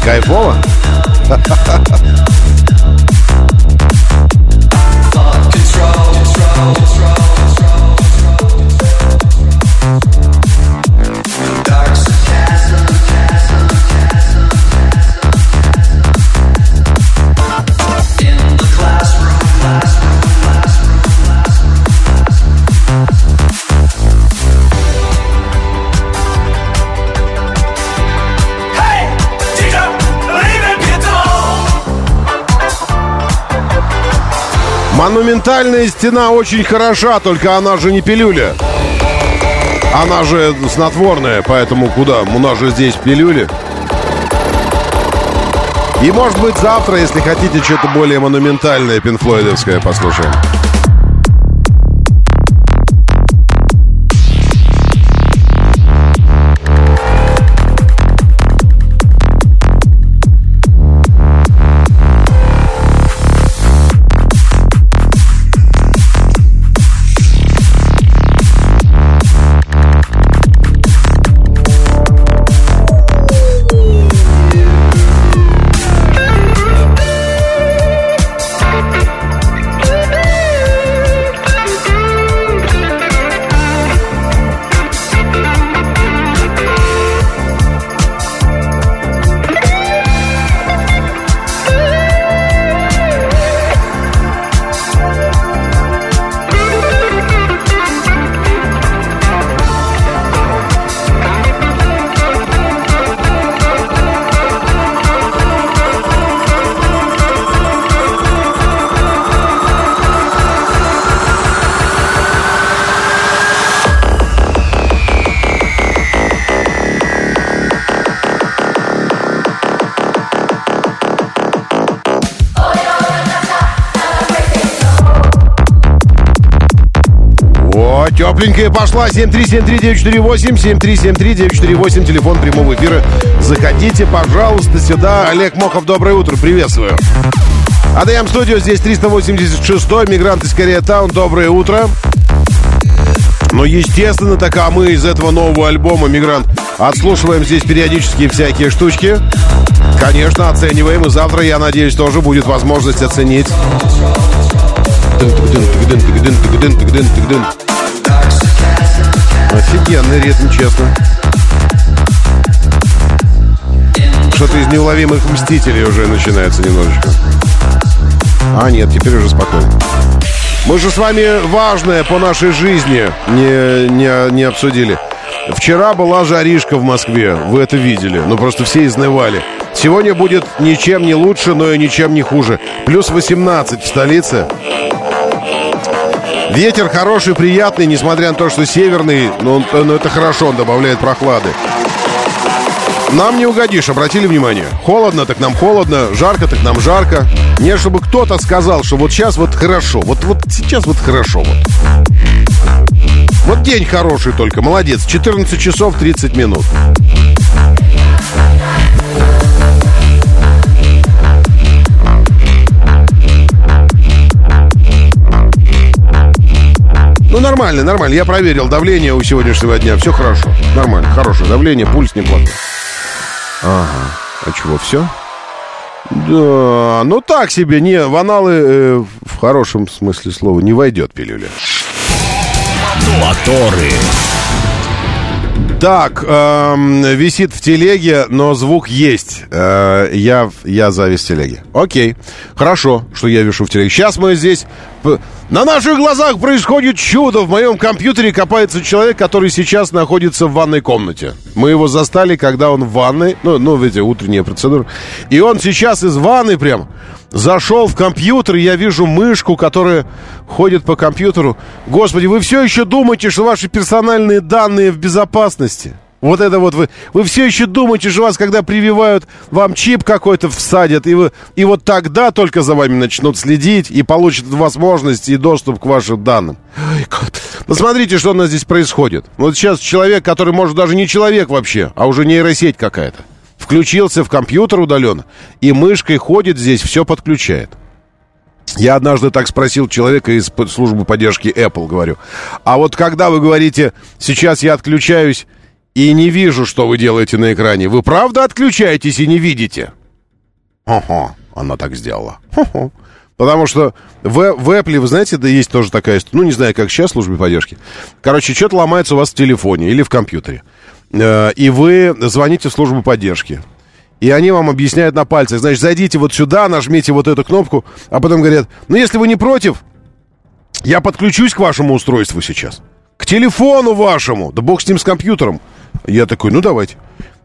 Кайфово? Монументальная стена очень хороша, только она же не пилюля. Она же снотворная, поэтому куда? У нас же здесь пилюли. И может быть завтра, если хотите что-то более монументальное, пинфлойдовское послушаем. О, тепленькая пошла. 7373948, 7373948, телефон прямого эфира. Заходите, пожалуйста, сюда. Олег Мохов, доброе утро, приветствую. АДМ Студио, здесь 386-й, мигрант из Корея-таун, доброе утро. Ну, естественно, так, а мы из этого нового альбома «Мигрант» отслушиваем здесь периодически всякие штучки. Конечно, оцениваем, и завтра, я надеюсь, тоже будет возможность оценить. Офигенный ритм, честно. Что-то из неуловимых мстителей уже начинается немножечко. А, нет, теперь уже спокойно. Мы же с вами важное по нашей жизни не, не, не обсудили. Вчера была жаришка в Москве, вы это видели, ну просто все изнывали. Сегодня будет ничем не лучше, но и ничем не хуже. Плюс 18 в столице. Ветер хороший, приятный, несмотря на то, что северный, но, но это хорошо, он добавляет прохлады. Нам не угодишь, обратили внимание? Холодно, так нам холодно, жарко, так нам жарко. Не чтобы кто-то сказал, что вот сейчас вот хорошо, вот, вот сейчас вот хорошо вот. Вот день хороший только, молодец, 14 часов 30 минут. Ну, нормально, нормально. Я проверил давление у сегодняшнего дня. Все хорошо. Нормально. Хорошее давление, пульс неплохой. Ага. А чего, все? Да, ну так себе, не, в аналы э, в хорошем смысле слова не войдет пилюля. Моторы. Так, эм, висит в телеге, но звук есть. Э, я, я завис телеги. Окей, хорошо, что я вешу в телеге. Сейчас мы здесь... На наших глазах происходит чудо. В моем компьютере копается человек, который сейчас находится в ванной комнате. Мы его застали, когда он в ванной. Ну, ну видите, утренняя процедура. И он сейчас из ванны прям зашел в компьютер, и я вижу мышку, которая ходит по компьютеру. Господи, вы все еще думаете, что ваши персональные данные в безопасности? Вот это вот вы, вы все еще думаете, что вас, когда прививают, вам чип какой-то всадят, и, вы, и вот тогда только за вами начнут следить и получат возможность и доступ к вашим данным. Посмотрите, что у нас здесь происходит. Вот сейчас человек, который, может, даже не человек вообще, а уже нейросеть какая-то, включился в компьютер удаленно, и мышкой ходит здесь, все подключает. Я однажды так спросил человека из службы поддержки Apple, говорю, а вот когда вы говорите, сейчас я отключаюсь, и не вижу, что вы делаете на экране. Вы правда отключаетесь и не видите? Ага, она так сделала. Хо-хо. Потому что в, в Apple, вы знаете, да есть тоже такая, ну, не знаю, как сейчас в службе поддержки. Короче, что-то ломается у вас в телефоне или в компьютере. Э, и вы звоните в службу поддержки. И они вам объясняют на пальцах. Значит, зайдите вот сюда, нажмите вот эту кнопку, а потом говорят, ну, если вы не против, я подключусь к вашему устройству сейчас. К телефону вашему. Да бог с ним, с компьютером. Я такой, ну давайте.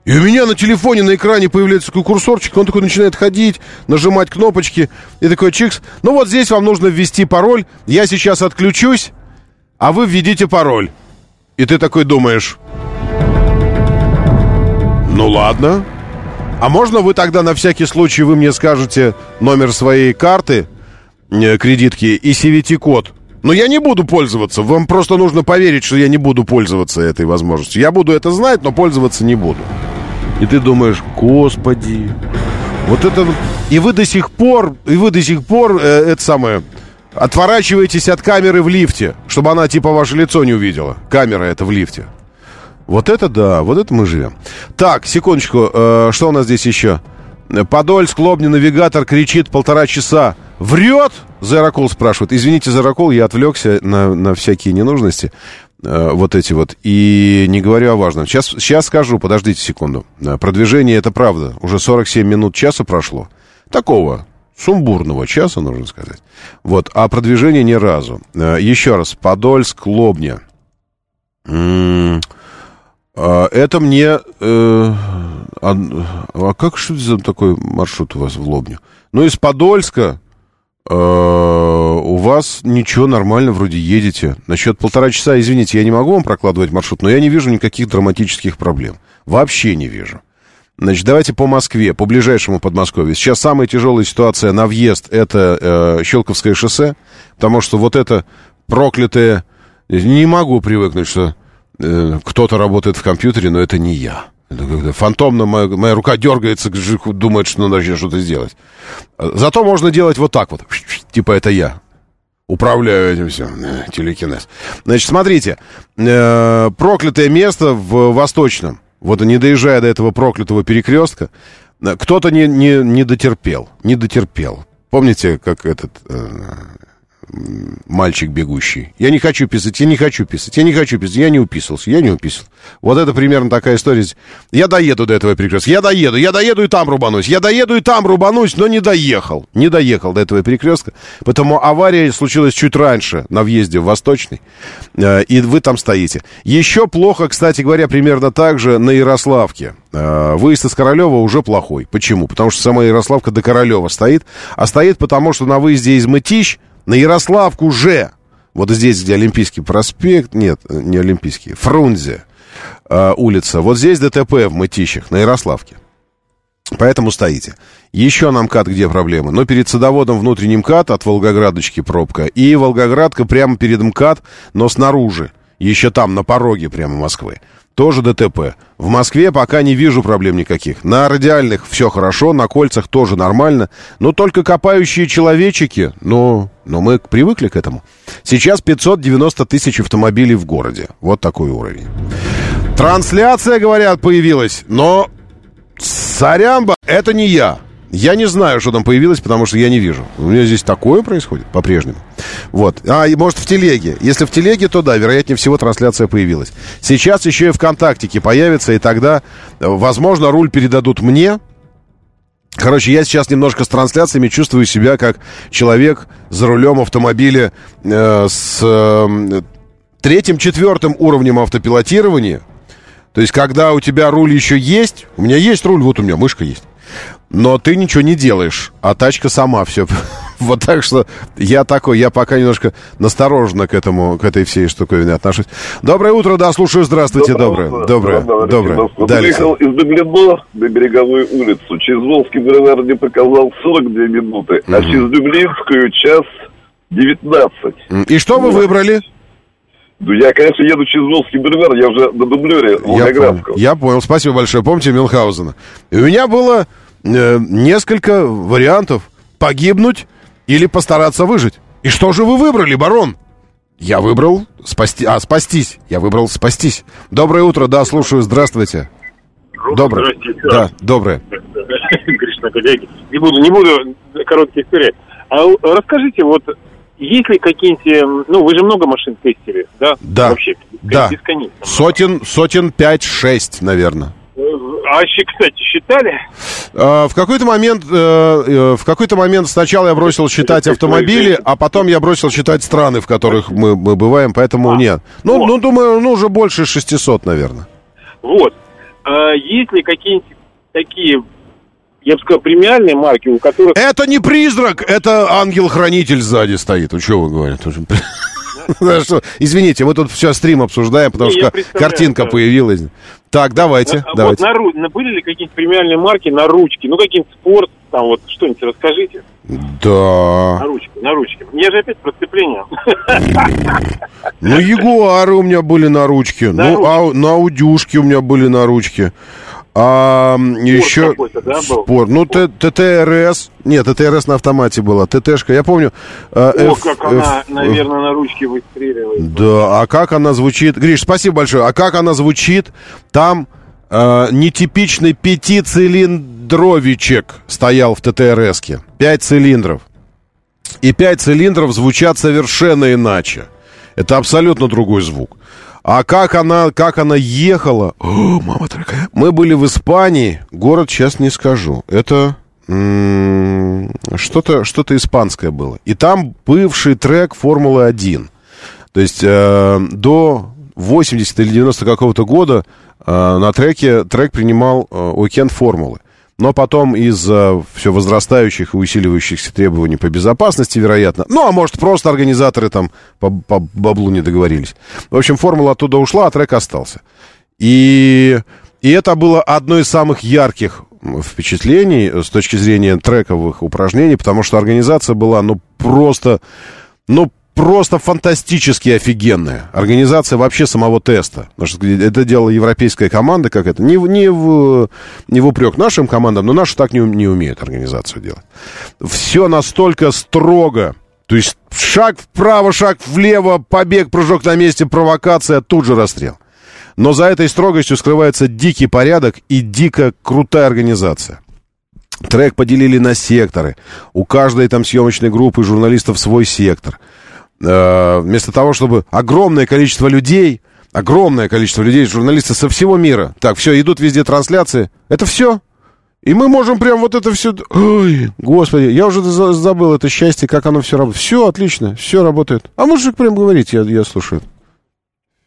И у меня на телефоне на экране появляется такой курсорчик, он такой начинает ходить, нажимать кнопочки, и такой чикс. Ну вот здесь вам нужно ввести пароль, я сейчас отключусь, а вы введите пароль. И ты такой думаешь, ну ладно. А можно вы тогда на всякий случай вы мне скажете номер своей карты, э, кредитки и CVT-код? Но я не буду пользоваться. Вам просто нужно поверить, что я не буду пользоваться этой возможностью. Я буду это знать, но пользоваться не буду. И ты думаешь, господи, вот это... И вы до сих пор, и вы до сих пор, э, это самое, отворачиваетесь от камеры в лифте, чтобы она типа ваше лицо не увидела. Камера это в лифте. Вот это да, вот это мы живем. Так, секундочку, э, что у нас здесь еще? Подольск, Лобни, навигатор кричит полтора часа. Врет? Зеракул спрашивает. Извините, Зеракул, я отвлекся на, на всякие ненужности. Э, вот эти вот. И не говорю о важном. Сейчас, сейчас скажу, подождите секунду. Э, продвижение это правда. Уже 47 минут часа прошло. Такого сумбурного часа, нужно сказать. Вот. А продвижение ни разу. Э, еще раз. Подольск, Лобня. Это мне... а, а как что за такой маршрут у вас в Лобню? Ну, из Подольска э, у вас ничего нормально вроде едете. Насчет полтора часа, извините, я не могу вам прокладывать маршрут, но я не вижу никаких драматических проблем. Вообще не вижу. Значит, давайте по Москве, по ближайшему Подмосковью. Сейчас самая тяжелая ситуация на въезд это э, Щелковское шоссе, потому что вот это проклятое Не могу привыкнуть, что э, кто-то работает в компьютере, но это не я. Фантомно моя, моя рука дергается, думает, что надо что-то сделать. Зато можно делать вот так вот. Типа это я. Управляю этим всем. Э, телекинез. Значит, смотрите. Э, проклятое место в Восточном. Вот не доезжая до этого проклятого перекрестка, э, кто-то не, не, не дотерпел. Не дотерпел. Помните, как этот... Мальчик бегущий. Я не хочу писать, я не хочу писать, я не хочу писать, я не уписался, я не уписал. Вот это примерно такая история. Я доеду до этого перекрестка, я доеду, я доеду и там рубанусь, я доеду и там рубанусь, но не доехал. Не доехал до этого перекрестка, потому авария случилась чуть раньше на въезде в Восточный, э, и вы там стоите. Еще плохо, кстати говоря, примерно так же на Ярославке. Э, выезд из Королева уже плохой. Почему? Потому что сама Ярославка до Королева стоит, а стоит потому, что на выезде из Мытищ на Ярославку же, вот здесь, где Олимпийский проспект, нет, не Олимпийский, Фрунзе э, улица, вот здесь ДТП в Мытищах, на Ярославке. Поэтому стоите. Еще на МКАД где проблемы? Но перед садоводом внутренний МКАД от Волгоградочки пробка. И Волгоградка прямо перед МКАД, но снаружи. Еще там, на пороге прямо Москвы тоже ДТП. В Москве пока не вижу проблем никаких. На радиальных все хорошо, на кольцах тоже нормально. Но только копающие человечики, ну, но мы привыкли к этому. Сейчас 590 тысяч автомобилей в городе. Вот такой уровень. Трансляция, говорят, появилась, но... Сорямба, это не я. Я не знаю, что там появилось, потому что я не вижу. У меня здесь такое происходит по-прежнему. Вот. А, и может в телеге. Если в телеге, то да, вероятнее всего трансляция появилась. Сейчас еще и ВКонтактике появится, и тогда, возможно, руль передадут мне. Короче, я сейчас немножко с трансляциями чувствую себя как человек за рулем автомобиля э, с э, третьим-четвертым уровнем автопилотирования. То есть, когда у тебя руль еще есть, у меня есть руль, вот у меня мышка есть но ты ничего не делаешь, а тачка сама все. Вот так что я такой, я пока немножко настороженно к этому, к этой всей штуковине отношусь. Доброе утро, да, слушаю, здравствуйте, доброе, доброе, доброе. приехал из Дублино на Береговую улицу, через Волжский бульвар не показал 42 минуты, а через Дублинскую час 19. И что вы выбрали? Ну, я, конечно, еду через Волжский бульвар, я уже на дублере Волгоградского. Я понял, я понял, спасибо большое. Помните Мюнхгаузена? И у меня было э, несколько вариантов. Погибнуть или постараться выжить. И что же вы выбрали, барон? Я выбрал спасти... А, спастись. Я выбрал спастись. Доброе утро, да, слушаю, здравствуйте. Доброе. Да, доброе. Гришна, коллеги. Не буду, не буду короткие истории. А расскажите, вот есть ли какие-нибудь, ну, вы же много машин тестили, да? Да. Вообще, да. Бесконечно. Сотен, сотен пять-шесть, наверное. А вообще, кстати, считали? А, в какой-то момент, э, э, в какой-то момент сначала я бросил считать автомобили, а потом я бросил считать страны, в которых мы, мы бываем, поэтому а, нет. Ну, вот. ну, думаю, ну, уже больше 600, наверное. Вот. А, есть ли какие-нибудь такие я бы сказал, премиальные марки, у которых... Это не призрак, это ангел-хранитель сзади стоит. Ну, что вы говорите? Извините, мы тут все стрим обсуждаем, потому что картинка появилась. Так, давайте, а, давайте. Вот были ли какие-нибудь премиальные марки на ручки? Ну, какие-нибудь спорт, там вот что-нибудь расскажите. Да. На ручки, на ручки. Я же опять про сцепление. Ну, Ягуары у меня были на ручке. Ну, а, на Аудюшке у меня были на ручке. А, еще да, спор. Ну, ТТРС. Нет, ТТРС на автомате была. ТТшка, я помню. Э, О, F, как F, она, F, наверное, на ручке выстреливает. Да, а как она звучит? Гриш, спасибо большое. А как она звучит? Там э, нетипичный пятицилиндровичек стоял в ТТРСке. Пять цилиндров. И пять цилиндров звучат совершенно иначе. Это абсолютно другой звук. А как она, как она ехала? О, мама дорогая. Мы были в Испании. Город сейчас не скажу. Это что-то что испанское было. И там бывший трек Формулы-1. То есть э, до 80 или 90 какого-то года э, на треке трек принимал э, уикенд Формулы но потом из-за все возрастающих и усиливающихся требований по безопасности, вероятно, ну, а может, просто организаторы там по, по баблу не договорились. В общем, формула оттуда ушла, а трек остался. И, и это было одно из самых ярких впечатлений с точки зрения трековых упражнений, потому что организация была, ну, просто, ну, просто фантастически офигенная. Организация вообще самого теста. Потому что это делала европейская команда, как это. Не, не, в, не в упрек нашим командам, но наши так не, не умеют организацию делать. Все настолько строго. То есть шаг вправо, шаг влево, побег, прыжок на месте, провокация, тут же расстрел. Но за этой строгостью скрывается дикий порядок и дико крутая организация. Трек поделили на секторы. У каждой там съемочной группы журналистов свой сектор. Э, вместо того, чтобы огромное количество людей, огромное количество людей, журналисты со всего мира. Так, все, идут везде трансляции. Это все. И мы можем прям вот это все... Ой, господи, я уже за- забыл это счастье, как оно все работает. Все отлично, все работает. А можешь прям говорить, я, я слушаю.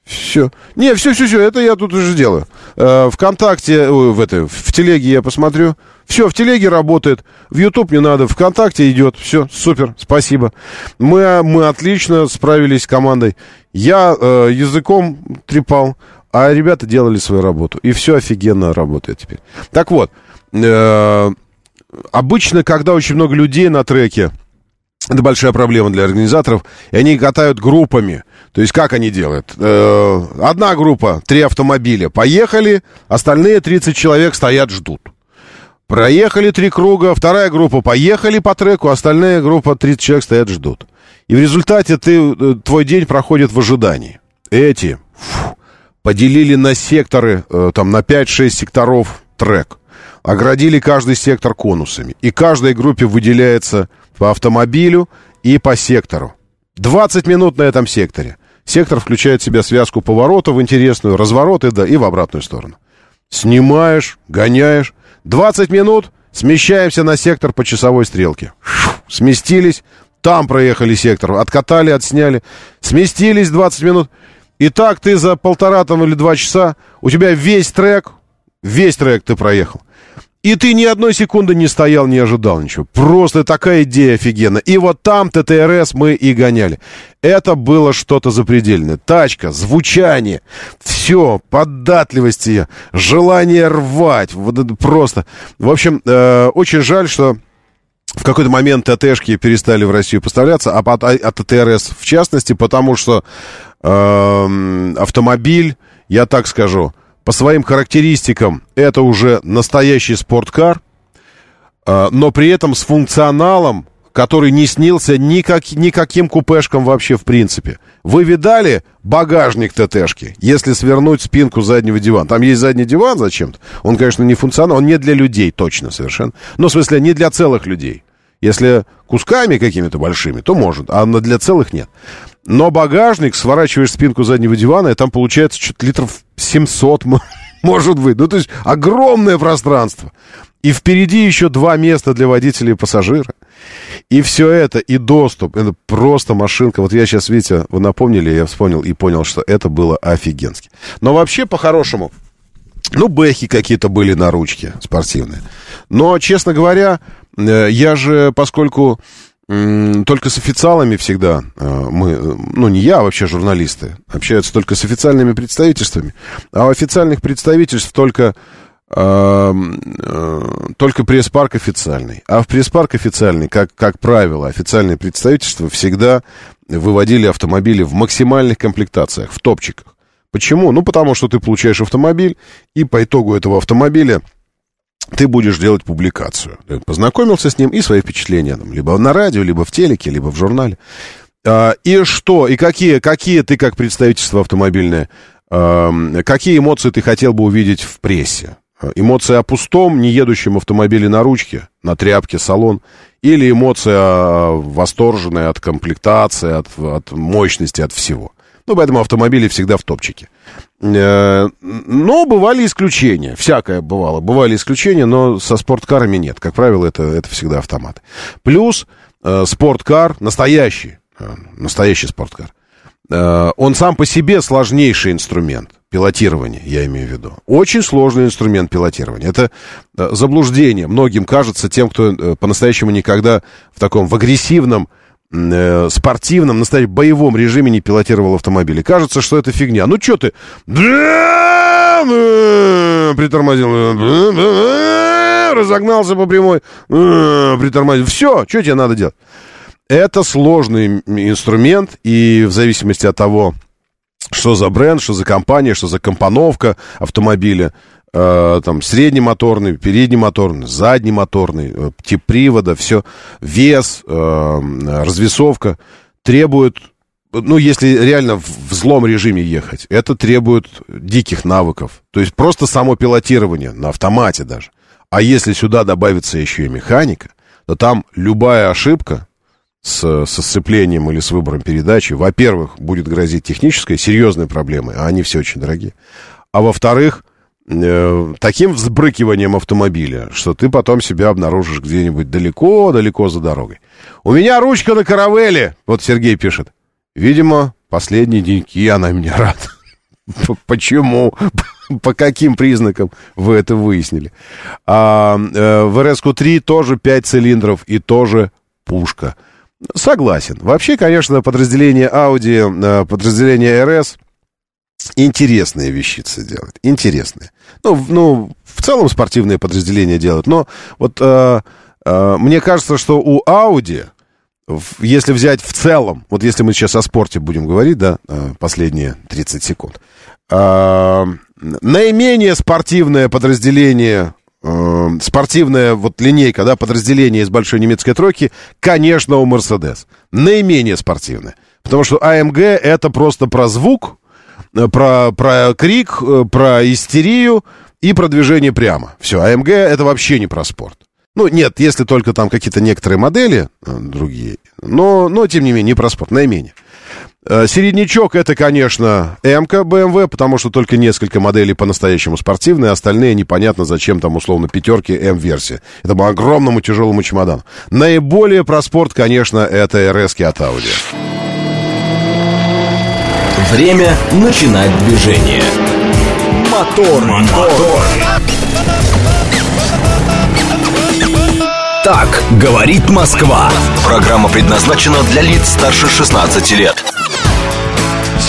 Все. Не, все, все, все, это я тут уже делаю. Э, Вконтакте, в этой, в телеге я посмотрю. Все, в телеге работает. В YouTube не надо, ВКонтакте идет. Все, супер, спасибо. Мы, мы отлично справились с командой. Я э, языком трепал, а ребята делали свою работу. И все офигенно работает теперь. Так вот, э, обычно, когда очень много людей на треке, это большая проблема для организаторов. И они катают группами. То есть как они делают? Э, одна группа, три автомобиля. Поехали, остальные 30 человек стоят, ждут. Проехали три круга, вторая группа поехали по треку, остальная группа 30 человек стоят, ждут. И в результате ты, э, твой день проходит в ожидании. Эти фу, поделили на секторы, э, там на 5-6 секторов трек. Оградили каждый сектор конусами. И каждой группе выделяется по автомобилю и по сектору. 20 минут на этом секторе. Сектор включает в себя связку поворотов интересную, развороты, да, и в обратную сторону. Снимаешь, гоняешь. 20 минут, смещаемся на сектор по часовой стрелке. Сместились, там проехали сектор, откатали, отсняли. Сместились 20 минут. И так ты за полтора там или два часа, у тебя весь трек, весь трек ты проехал. И ты ни одной секунды не стоял, не ожидал ничего. Просто такая идея офигенная. И вот там ТТРС мы и гоняли. Это было что-то запредельное. Тачка, звучание, все, податливость ее, желание рвать. Вот это просто. В общем, э, очень жаль, что в какой-то момент ТТшки перестали в Россию поставляться, а, под- а ТТРС в частности, потому что эм, автомобиль, я так скажу, по своим характеристикам это уже настоящий спорткар, э, но при этом с функционалом, который не снился никак, никаким купешкам вообще в принципе. Вы видали багажник ТТшки, если свернуть спинку заднего дивана? Там есть задний диван зачем-то. Он, конечно, не функционал, он не для людей точно совершенно. Ну, в смысле, не для целых людей. Если кусками какими-то большими, то может, а для целых нет. Но багажник, сворачиваешь спинку заднего дивана, и там получается что-то литров 700, м- может быть. Ну, то есть огромное пространство. И впереди еще два места для водителя и пассажира. И все это, и доступ, это просто машинка. Вот я сейчас, видите, вы напомнили, я вспомнил и понял, что это было офигенски. Но вообще, по-хорошему, ну, бэхи какие-то были на ручке спортивные. Но, честно говоря, я же, поскольку только с официалами всегда э, мы, э, ну, не я, а вообще журналисты, общаются только с официальными представительствами, а у официальных представительств только э, э, только пресс-парк официальный. А в пресс-парк официальный, как, как правило, официальные представительства всегда выводили автомобили в максимальных комплектациях, в топчиках. Почему? Ну, потому что ты получаешь автомобиль, и по итогу этого автомобиля ты будешь делать публикацию. Ты познакомился с ним и свои впечатления, там, либо на радио, либо в телеке, либо в журнале. А, и что, и какие, какие ты, как представительство автомобильное, эм, какие эмоции ты хотел бы увидеть в прессе? Э, Эмоции о пустом, не едущем автомобиле на ручке, на тряпке, салон, или эмоция восторженная от комплектации, от, от мощности, от всего. Ну, поэтому автомобили всегда в топчике. Э, Но бывали исключения, всякое бывало. Бывали исключения, но со спорткарами нет. Как правило, это, это всегда автоматы. Плюс э, спорткар, настоящий, э, настоящий спорткар, он сам по себе сложнейший инструмент пилотирования, я имею в виду. Очень сложный инструмент пилотирования. Это заблуждение. Многим кажется, тем, кто по-настоящему никогда в таком, в агрессивном, э, спортивном, настоящем боевом режиме не пилотировал автомобили. Кажется, что это фигня. Ну, что ты? Притормозил. Разогнался по прямой. Притормозил. Все, что тебе надо делать? Это сложный инструмент, и в зависимости от того, что за бренд, что за компания, что за компоновка автомобиля, там среднемоторный, переднемоторный, заднемоторный, э, тип привода, все, вес, э, развесовка требует, ну, если реально в взлом режиме ехать, это требует диких навыков. То есть просто само пилотирование на автомате даже. А если сюда добавится еще и механика, то там любая ошибка с, со сцеплением или с выбором передачи, во-первых, будет грозить технической, серьезной проблемой, а они все очень дорогие. А во-вторых, э, таким взбрыкиванием автомобиля, что ты потом себя обнаружишь где-нибудь далеко-далеко за дорогой. У меня ручка на каравеле, вот Сергей пишет. Видимо, последние деньки она меня рад. Почему? По каким признакам вы это выяснили? А, э, в РСК-3 тоже 5 цилиндров и тоже пушка. Согласен. Вообще, конечно, подразделение Audi, э, подразделение RS интересные вещицы делают. Интересные. Ну, ну, в целом спортивные подразделения делают. Но вот э, э, мне кажется, что у Audi, если взять в целом, вот если мы сейчас о спорте будем говорить, да, э, последние 30 секунд, э, наименее спортивное подразделение, э, спортивная вот линейка, да, подразделение из большой немецкой тройки, конечно, у Mercedes. Наименее спортивное. Потому что AMG это просто про звук, про, про крик, э, про истерию и про движение прямо. Все, AMG это вообще не про спорт. Ну, нет, если только там какие-то некоторые модели э, другие, но, но тем не менее, не про спорт, наименее. Э, Середнячок это, конечно, м BMW, потому что только несколько моделей по-настоящему спортивные, остальные непонятно зачем там условно пятерки М-версии. Этому огромному тяжелому чемодану. Наиболее про спорт, конечно, это РС от Audi. Время начинать движение. Мотор, мотор. Так говорит Москва. Программа предназначена для лиц старше 16 лет.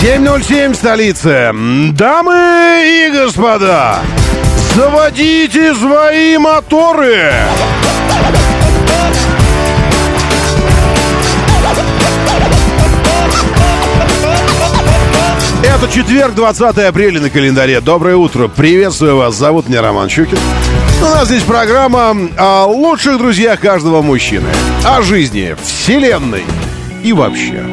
7.07 столица. Дамы и господа, заводите свои моторы. Это четверг, 20 апреля на календаре. Доброе утро. Приветствую вас. Зовут меня Роман Щукин. У нас здесь программа о лучших друзьях каждого мужчины. О жизни, вселенной и вообще.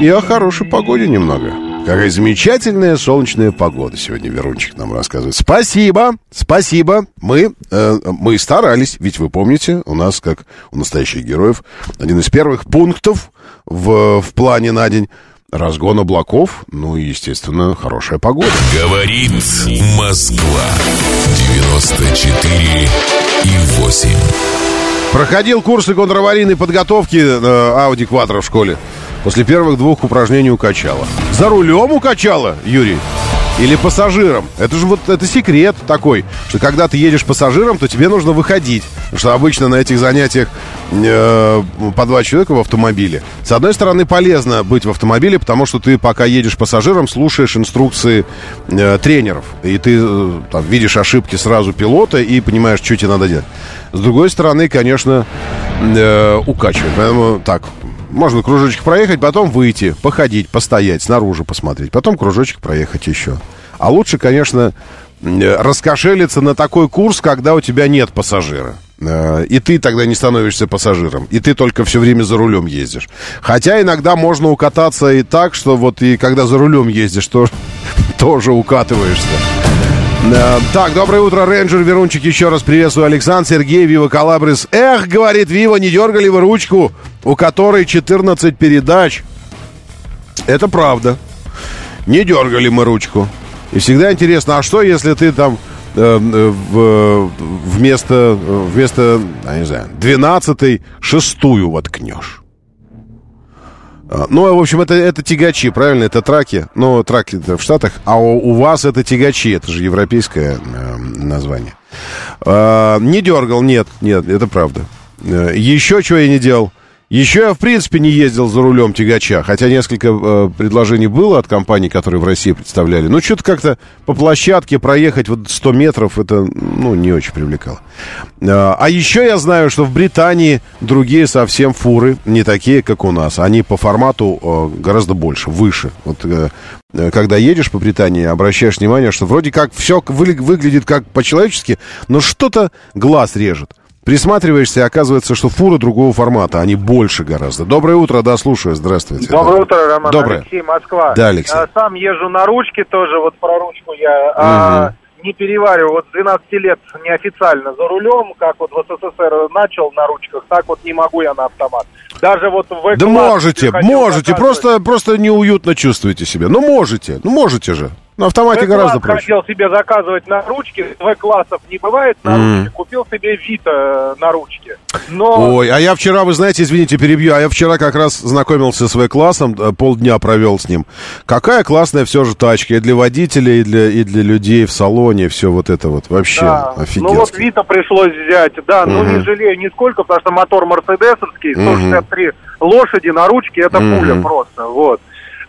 И о хорошей погоде немного. Какая замечательная солнечная погода сегодня Верунчик нам рассказывает. Спасибо, спасибо. Мы, э, мы старались, ведь вы помните, у нас, как у настоящих героев, один из первых пунктов в, в плане на день разгон облаков, ну и, естественно, хорошая погода. Говорит Москва. 94 и 8. Проходил курсы контраварийной подготовки э, Audi Quattro в школе. После первых двух упражнений укачало. За рулем укачало, Юрий? Или пассажиром? Это же вот это секрет такой, что когда ты едешь пассажиром, то тебе нужно выходить. Потому что обычно на этих занятиях э, по два человека в автомобиле. С одной стороны, полезно быть в автомобиле, потому что ты пока едешь пассажиром, слушаешь инструкции э, тренеров. И ты э, там, видишь ошибки сразу пилота и понимаешь, что тебе надо делать. С другой стороны, конечно, э, укачивает. Поэтому так, можно кружочек проехать, потом выйти, походить, постоять, снаружи посмотреть. Потом кружочек проехать еще. А лучше, конечно, э, раскошелиться на такой курс, когда у тебя нет пассажира. Э, И ты тогда не становишься пассажиром. И ты только все время за рулем ездишь. Хотя иногда можно укататься и так, что вот и когда за рулем ездишь, то тоже укатываешься. Так, доброе утро, рейнджер Верунчик. Еще раз приветствую Александр, Сергей, Вива Калабрис. Эх, говорит Вива, не дергали вы ручку, у которой 14 передач. Это правда. Не дергали мы ручку. И всегда интересно, а что, если ты там э, э, в- вместо, э, вместо, я не знаю, 12 шестую воткнешь? А, Ну, в общем, это, это тягачи, правильно? Это траки. Ну, траки в Штатах. А у, у вас это тягачи. Это же европейское э, название. А, не дергал, нет, нет, это правда. Э, еще чего я не делал? Еще я, в принципе, не ездил за рулем тягача, хотя несколько э, предложений было от компаний, которые в России представляли. Ну, что-то как-то по площадке проехать вот 100 метров, это, ну, не очень привлекало. А, а еще я знаю, что в Британии другие совсем фуры, не такие, как у нас. Они по формату э, гораздо больше, выше. Вот э, э, когда едешь по Британии, обращаешь внимание, что вроде как все выглядит как по-человечески, но что-то глаз режет. Присматриваешься, оказывается, что фуры другого формата, они больше гораздо. Доброе утро, да, слушаю, здравствуйте. Доброе утро, Роман. Доброе. Алексей, Москва. Да, Алексей. А, Сам езжу на ручке тоже, вот про ручку я а, не перевариваю. Вот с 12 лет неофициально за рулем, как вот в СССР начал на ручках, так вот не могу я на автомат. Даже вот в Да можете, можете, просто, просто неуютно чувствуете себя. Ну, можете, ну, можете же. На автомате В-класс гораздо проще. хотел себе заказывать на ручке, В-классов не бывает на Мгм. ручке, купил себе Вита э, на ручке. Но Ой, а я вчера, вы знаете, извините, перебью, а я вчера как раз знакомился с В-классом, э, полдня провел с ним. Какая классная все же тачка, и для водителей, и для, и для людей в салоне, все вот это вот, вообще Да. офигенно. Ну вот Вита пришлось взять, да, ну Мгм. не жалею нисколько, потому что мотор мерседесовский, 163 лошади на ручке, это Мгм. пуля просто, вот.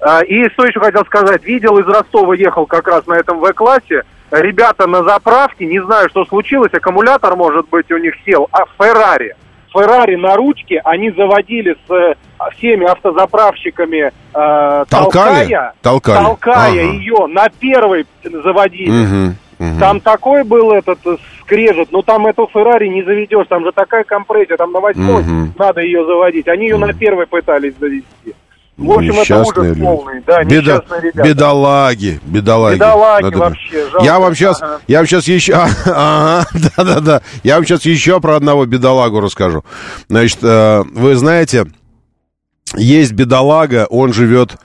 А, И что еще хотел сказать, видел из Ростова, ехал как раз на этом В-классе, ребята на заправке, не знаю, что случилось, аккумулятор, может быть, у них сел, а Феррари. Феррари на ручке они заводили с э, всеми автозаправщиками, э, Толкали? толкая, Толкали. толкая Ага. ее, на первой заводили. Мгм, мгм. Там такой был этот скрежет, ну там эту Феррари не заведешь, там же такая компрессия, там на восьмой Мгм. надо ее заводить. Они ее на первой пытались завести. В общем, это Несчастные ужас люди. полный, да, Беда- несчастные ребята. Бедолаги, бедолаги. Бедолаги Надо- вообще, жалко. Я вам сейчас, Ага. я вам сейчас еще, ага, да-да-да, я вам сейчас еще про одного бедолагу расскажу. Значит, э, вы знаете, есть бедолага, он живет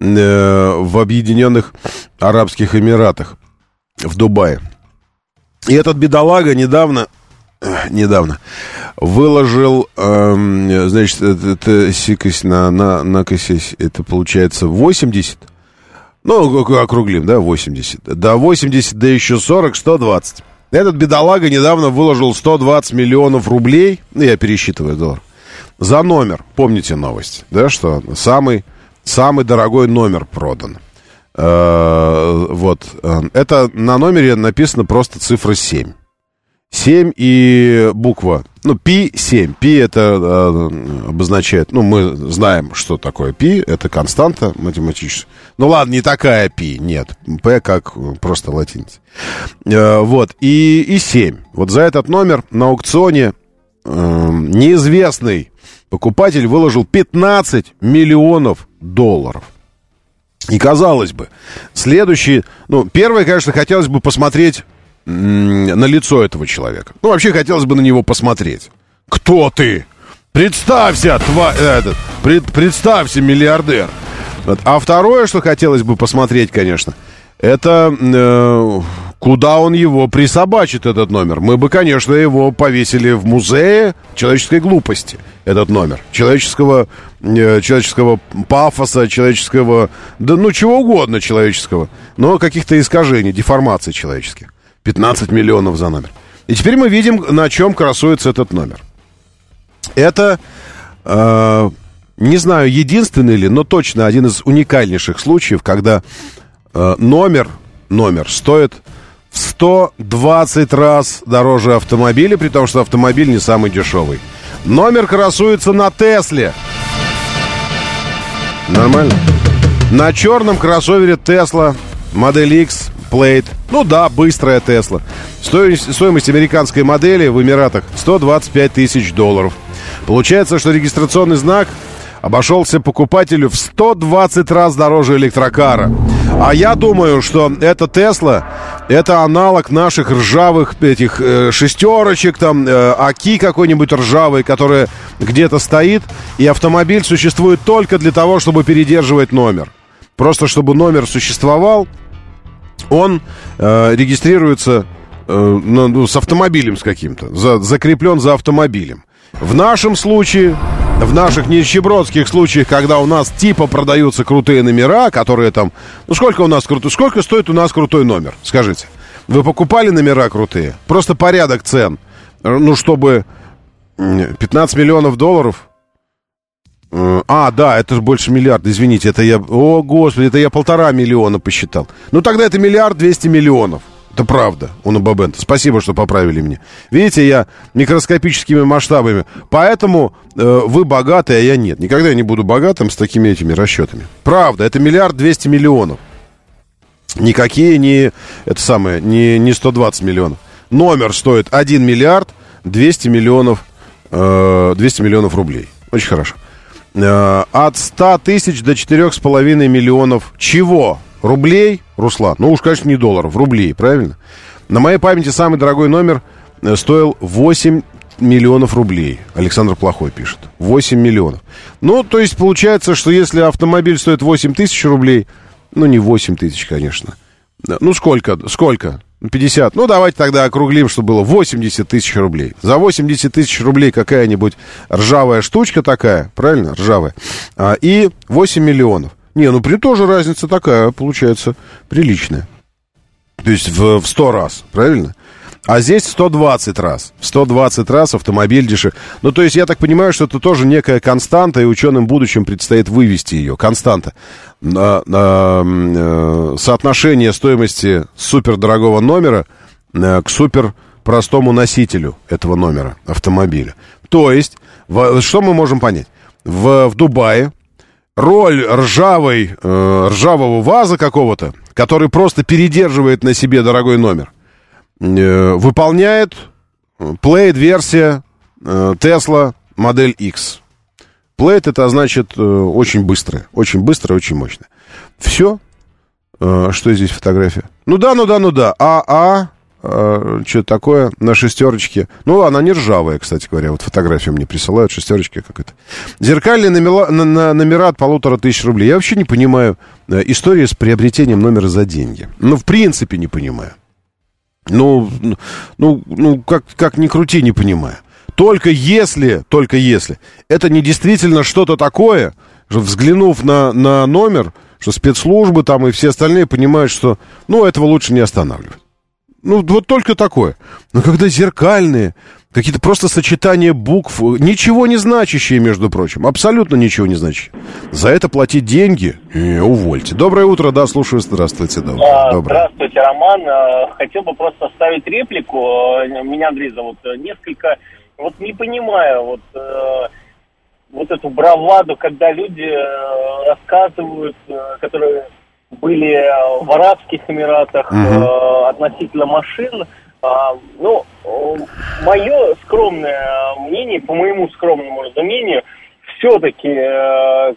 э, в Объединенных Арабских Эмиратах, в Дубае. И этот бедолага недавно, недавно выложил, эм, значит, это, сикость на, на, на косесь, это получается 80, ну, ок- округлим, да, 80. Да, 80, да еще 40, 120. Этот бедолага недавно выложил 120 миллионов рублей, ну, я пересчитываю доллар, за номер. Помните новость, да, что самый, самый дорогой номер продан. Э, вот. э, Это на номере написано просто цифра 7. 7 и буква, ну, пи 7. Пи это э, обозначает, ну, мы знаем, что такое пи, это константа математическая. Ну, ладно, не такая пи, нет. П как просто латиница. Э, вот, и, и 7. Вот за этот номер на аукционе э, неизвестный покупатель выложил 15 миллионов долларов. И казалось бы, следующий, ну, первое, конечно, хотелось бы посмотреть на лицо этого человека. Ну, вообще хотелось бы на него посмотреть. Кто ты? Представься, тва, этот, пред- представься, миллиардер. Вот. А второе, что хотелось бы посмотреть, конечно, это э, куда он его присобачит, этот номер. Мы бы, конечно, его повесили в музее человеческой глупости, этот номер. Человеческого, э, человеческого пафоса, человеческого, да ну чего угодно человеческого. Но каких-то искажений, деформаций человеческих. 15 миллионов за номер. И теперь мы видим, на чем красуется этот номер. Это, э, не знаю, единственный ли, но точно один из уникальнейших случаев, когда э, номер, номер стоит в 120 раз дороже автомобиля, при том, что автомобиль не самый дешевый. Номер красуется на Тесле. Нормально? На черном кроссовере Тесла модель X Plate. Ну да, быстрая Тесла. Стоимость, стоимость американской модели в Эмиратах 125 тысяч долларов. Получается, что регистрационный знак обошелся покупателю в 120 раз дороже электрокара. А я думаю, что эта Тесла, это аналог наших ржавых этих э, шестерочек, там, э, АКИ какой-нибудь ржавый, которая где-то стоит, и автомобиль существует только для того, чтобы передерживать номер. Просто чтобы номер существовал, он э, регистрируется э, ну, ну, с автомобилем с каким-то, за- закреплен за автомобилем. В нашем случае, в наших нищебродских случаях, когда у нас типа продаются крутые номера, которые там... Ну, сколько у нас крутой... Сколько стоит у нас крутой номер? Скажите. Вы покупали номера крутые? Просто порядок цен. Э, Ну, чтобы м, 15 миллионов долларов А, да, это же больше миллиарда, извините, это я... О, господи, это я полтора миллиона посчитал. Ну, тогда это миллиард двести миллионов. Это правда, Уна Бабента. Спасибо, что поправили мне. Видите, я микроскопическими масштабами. Поэтому э, вы богаты, а я нет. Никогда я не буду богатым с такими этими расчетами. Правда, это миллиард двести миллионов. Никакие не, это самое, не, не 120 миллионов. Номер стоит 1 миллиард 200 миллионов, э, 200 миллионов рублей. Очень хорошо. Э, от 100 тысяч до 4,5 миллионов чего? Рублей, Руслан? Ну уж, конечно, не долларов, рублей, правильно? На моей памяти самый дорогой номер э, стоил 8 миллионов рублей. Александр Плохой пишет. 8 миллионов. Ну, то есть получается, что если автомобиль стоит 8 тысяч рублей, ну, не 8 тысяч, конечно. Ну, сколько? Сколько? 50. Ну, давайте тогда округлим, чтобы было 80 тысяч рублей. За 80 тысяч рублей какая-нибудь ржавая штучка такая, правильно? Ржавая. А, и 8 миллионов. Не, ну при тоже разница такая, получается, приличная. То есть в, в 100 раз, правильно? А здесь 120 раз. В 120 раз автомобиль дешевле. Ну, то есть, я так понимаю, что это тоже некая константа, и ученым в будущем предстоит вывести ее. Константа. Э, соотношение стоимости супердорогого номера э, к супер простому носителю этого номера автомобиля. То есть, что мы можем понять? В, в Дубае роль ржавой, э, ржавого ваза какого-то, который просто передерживает на себе дорогой номер, выполняет Plate-версия э, Tesla модель X. Plate это значит э, очень быстрая, очень быстрая, очень мощная. Все. Э, что здесь фотография? Ну да, ну да, ну да. АА, э, что такое, на шестерочке. Ну, она не ржавая, кстати говоря. Вот фотографию мне присылают, шестерочки как это. Зеркальные номера, на, номера от полутора тысяч рублей. Я вообще не понимаю э, истории с приобретением номера за деньги. Ну, в принципе, не понимаю. Ну, ну, ну как, как ни крути, не понимаю. Только если, только если, это не действительно что-то такое, что взглянув на, на номер, что спецслужбы там и все остальные понимают, что, ну, этого лучше не останавливать. Ну, вот только такое. Но когда зеркальные, какие-то просто сочетания букв, ничего не значащие, между прочим, абсолютно ничего не значащие. За это платить деньги? Э, увольте. Доброе утро, да, слушаю, здравствуйте. Доброе. А, Доброе. Здравствуйте, Роман. А, Хотел бы просто оставить реплику. Меня Андрей зовут. Несколько, вот не понимаю, вот, э, вот эту браваду, когда люди э, рассказывают, э, которые были в Арабских Эмиратах э, относительно машин. А, Ну, мое скромное мнение, по моему скромному разумению, все-таки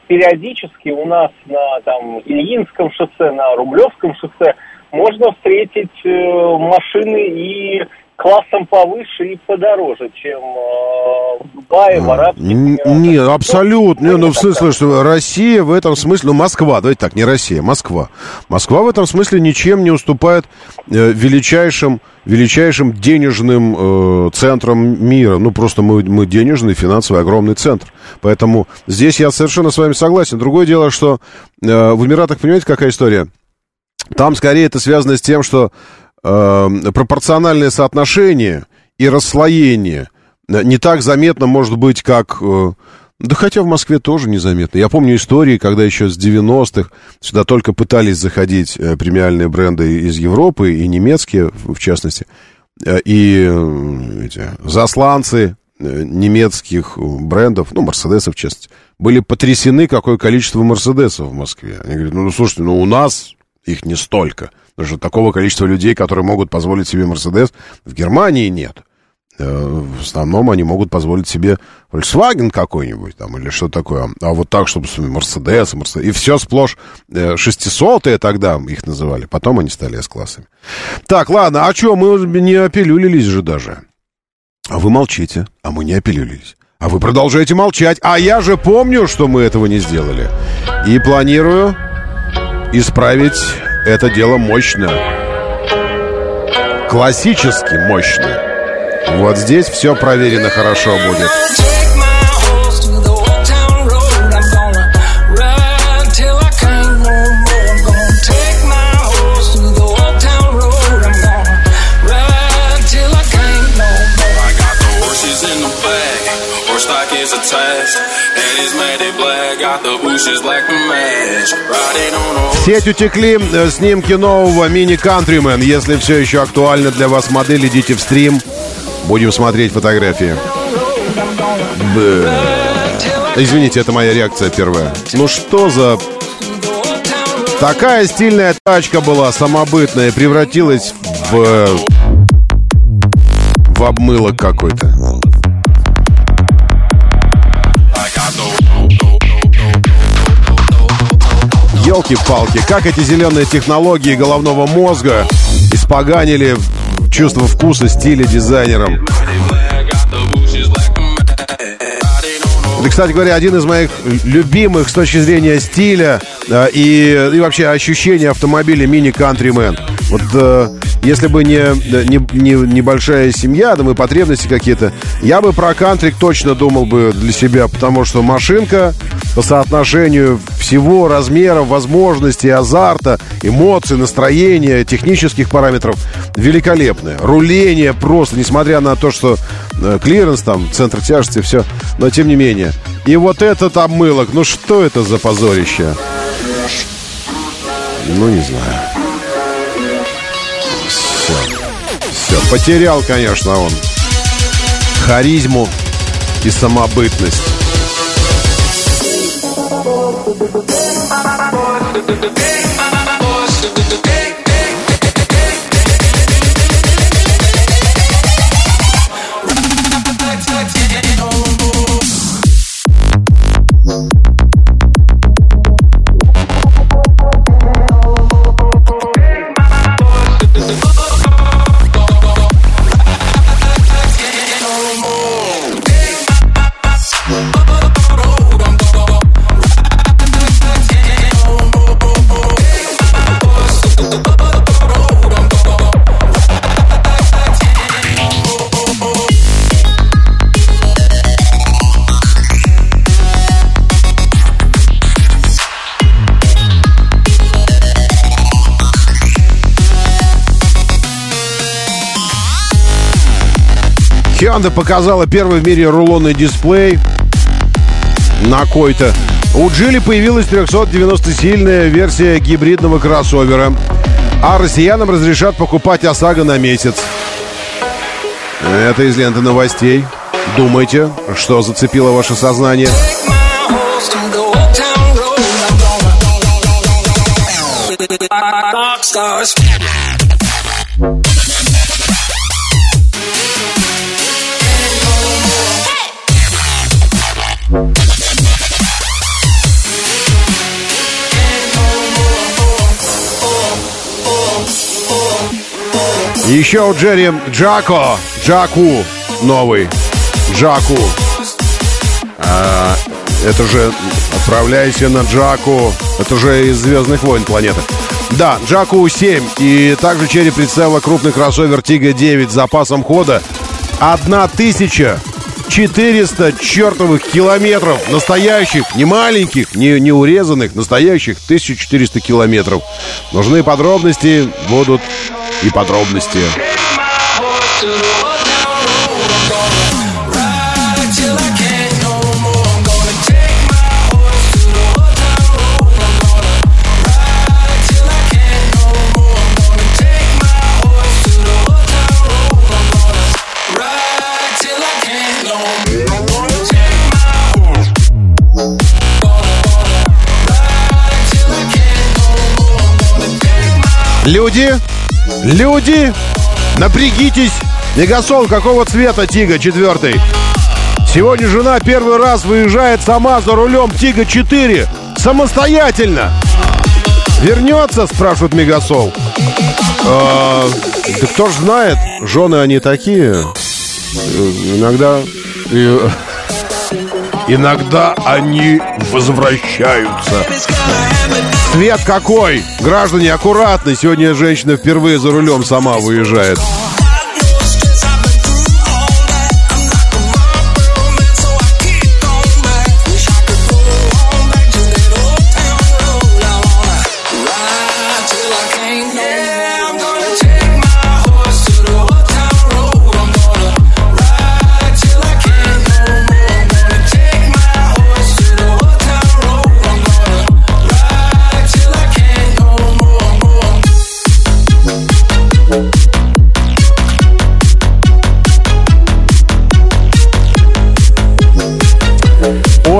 периодически у нас на там Ильинском шоссе, на Рублевском шоссе можно встретить э, машины и классом повыше и подороже, чем э, в Дубае, в Арабских Н- Эмиратах. Не, абсолютно. Не, ну, в смысле, что Россия в этом смысле... Ну, Москва, давайте так, не Россия, Москва. Москва в этом смысле ничем не уступает э, величайшим, величайшим денежным э, центрам мира. Ну, просто мы, мы денежный, финансовый, огромный центр. Поэтому здесь я совершенно с вами согласен. Другое дело, что э, в Эмиратах, понимаете, какая история? Там скорее это связано с тем, что э, пропорциональное соотношение и расслоение э, не так заметно может быть, как... э, да хотя в Москве тоже незаметно. Я помню истории, когда еще с 90-х сюда только пытались заходить э, премиальные бренды из Европы, и немецкие, в частности, и эти засланцы немецких брендов, ну, Мерседесов, в частности, были потрясены, какое количество Мерседесов в Москве. Они говорят, ну, слушайте, ну, у нас их не столько. Потому что такого количества людей, которые могут позволить себе Мерседес, в Германии нет. Э, В основном они могут позволить себе Volkswagen какой-нибудь там или что такое. А вот так, чтобы Мерседес, Мерседес. И все сплошь э, 600 тогда их называли. Потом они стали С-классами. Так, ладно, а что, мы не опилюлились же даже. А вы молчите, а мы не опилюлились. А вы продолжаете молчать. А я же помню, что мы этого не сделали. И планирую исправить это дело мощно. Классически мощно. Вот здесь все проверено хорошо будет. The В сеть утекли э, снимки нового Mini Countryman. Если все еще актуально для вас модель, идите в стрим. Будем смотреть фотографии. Б. Извините, это моя реакция первая. Ну что за... Такая стильная тачка была, самобытная, превратилась в... В обмылок какой-то. Елки-палки, как эти зеленые технологии головного мозга испоганили чувство вкуса, стиля дизайнерам. Это, кстати говоря, один из моих любимых с точки зрения стиля э, и, и вообще ощущения автомобиля Countryman. Вот э, если бы не, не, не небольшая семья, да и потребности какие-то, я бы про кантрик точно думал бы для себя, потому что машинка по соотношению всего размеров, возможностей, азарта, эмоций, настроения, технических параметров великолепная. Руление просто, несмотря на то, что э, клиренс там, центр тяжести, все, но тем не менее. И вот этот обмылок, ну что это за позорище? Ну, не знаю. Потерял, конечно, он харизму и самобытность. Hyundai показала первый в мире рулонный дисплей на кой-то. У Джили появилась 390-сильная версия гибридного кроссовера. А россиянам разрешат покупать ОСАГО на месяц. Это из ленты новостей. Думайте, что зацепило ваше сознание. Еще у Джерри Джако, Джаку новый, Джаку. А, это же отправляйся на Джаку. Это же из Звездных войн планеты. Да, Джаку 7. И также Черри представила крупный кроссовер Тига 9 с запасом хода 1400 чертовых километров. Настоящих, не маленьких, не, не урезанных, настоящих 1400 километров. Нужны подробности, будут и подробности. Люди, люди, напрягитесь. Мегасол какого цвета Тига четвертый? Сегодня жена первый раз выезжает сама за рулем Тига 4. Самостоятельно. Вернется, спрашивает Мегасол. А, да кто ж знает, жены они такие. Иногда... Иногда они возвращаются. Цвет какой? Граждане, аккуратно. Сегодня женщина впервые за рулем сама выезжает.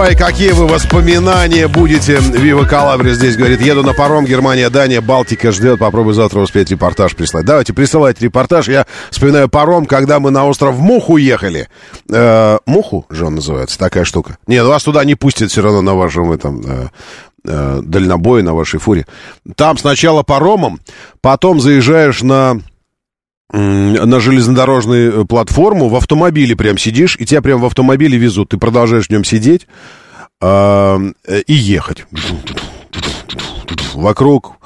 Ой, какие вы воспоминания будете. Вива Калабри здесь говорит, еду на паром, Германия, Дания, Балтика ждет. Попробуй завтра успеть репортаж прислать. Давайте, присылайте репортаж. Я вспоминаю паром, когда мы на остров Муху ехали. Э, Муху же он называется, такая штука. Нет, вас туда не пустят все равно на вашем этом... Э, э, дальнобое на вашей фуре. Там сначала паромом, потом заезжаешь на на железнодорожную э, платформу, в автомобиле прям сидишь, и тебя прям в автомобиле везут. Ты продолжаешь в нем сидеть э, и ехать. Вокруг,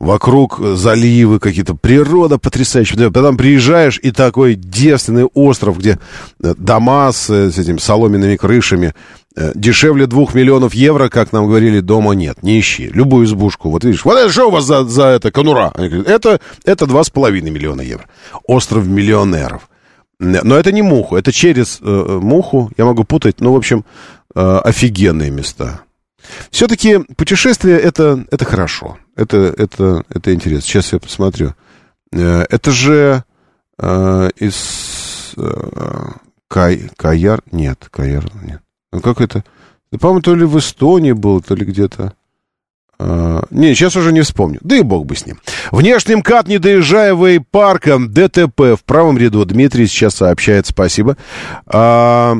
вокруг заливы какие-то, природа потрясающая. Потом приезжаешь, и такой девственный остров, где э, дома с, с этими соломенными крышами, дешевле двух миллионов евро, как нам говорили, дома нет. Не ищи. Любую избушку. Вот видишь, вот это что у вас за, за это конура? Они говорят, это, это два с половиной миллиона евро. Остров миллионеров. Но это не муху, это через э, муху, я могу путать, ну, в общем, э, офигенные места. Все-таки путешествие это, это хорошо, это, это, это интересно. Сейчас я посмотрю. Э, это же э, из э, Кай, Каяр, нет, Каяр, нет. Ну, как это? По-моему, то ли в Эстонии был, то ли где-то. А, не, сейчас уже не вспомню. Да и бог бы с ним. Внешний МКАД, не доезжая вейпарка, ДТП в правом ряду. Дмитрий сейчас сообщает, спасибо. А,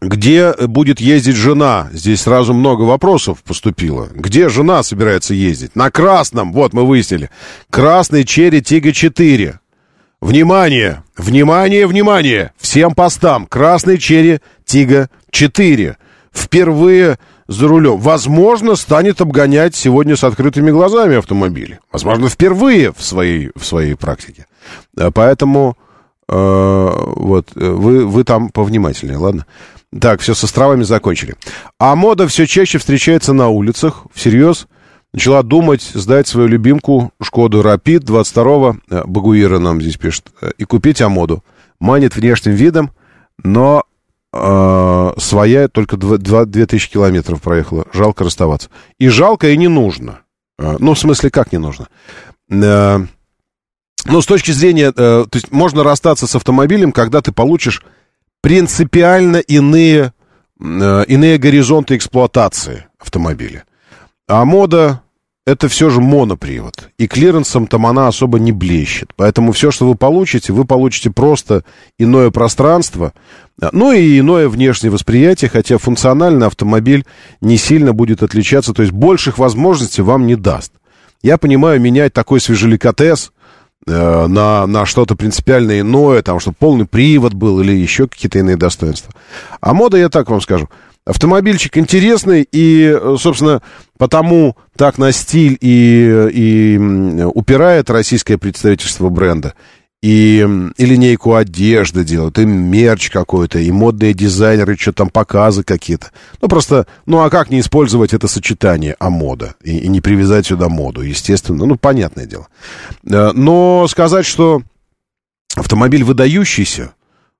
где будет ездить жена? Здесь сразу много вопросов поступило. Где жена собирается ездить? На красном, вот мы выяснили. Красный Черри Тига 4. Внимание! Внимание, внимание! Всем постам! Красный Черри Тига 4. Впервые за рулем. Возможно, станет обгонять сегодня с открытыми глазами автомобили. Возможно, впервые в своей, в своей практике. Э, поэтому э, вот э, вы, вы там повнимательнее, ладно? Так, все, с островами закончили. А мода все чаще встречается на улицах. Всерьез начала думать сдать свою любимку Шкоду Рапид 22-го, э, Багуира нам здесь пишет, и купить Амоду. Манит внешним видом, но э, своя только 2, 2, 2000 километров проехала. Жалко расставаться. И жалко, и не нужно. Э, ну, в смысле, как не нужно? Э, ну, с точки зрения... Э, то есть можно расстаться с автомобилем, когда ты получишь принципиально иные, э, иные горизонты эксплуатации автомобиля. А мода это все же монопривод. И клиренсом там она особо не блещет. Поэтому все, что вы получите, вы получите просто иное пространство, ну и иное внешнее восприятие, хотя функционально автомобиль не сильно будет отличаться, то есть больших возможностей вам не даст. Я понимаю, менять такой свежеликотес э, на, на что-то принципиально иное, там, чтобы полный привод был или еще какие-то иные достоинства. А мода, я так вам скажу, Автомобильчик интересный, и, собственно, потому так на стиль и, и упирает российское представительство бренда. И, и линейку одежды делают, и мерч какой-то, и модные дизайнеры, что там показы какие-то. Ну, просто, ну, а как не использовать это сочетание, а мода, и, и не привязать сюда моду, естественно, ну, понятное дело. Э, но сказать, что автомобиль выдающийся,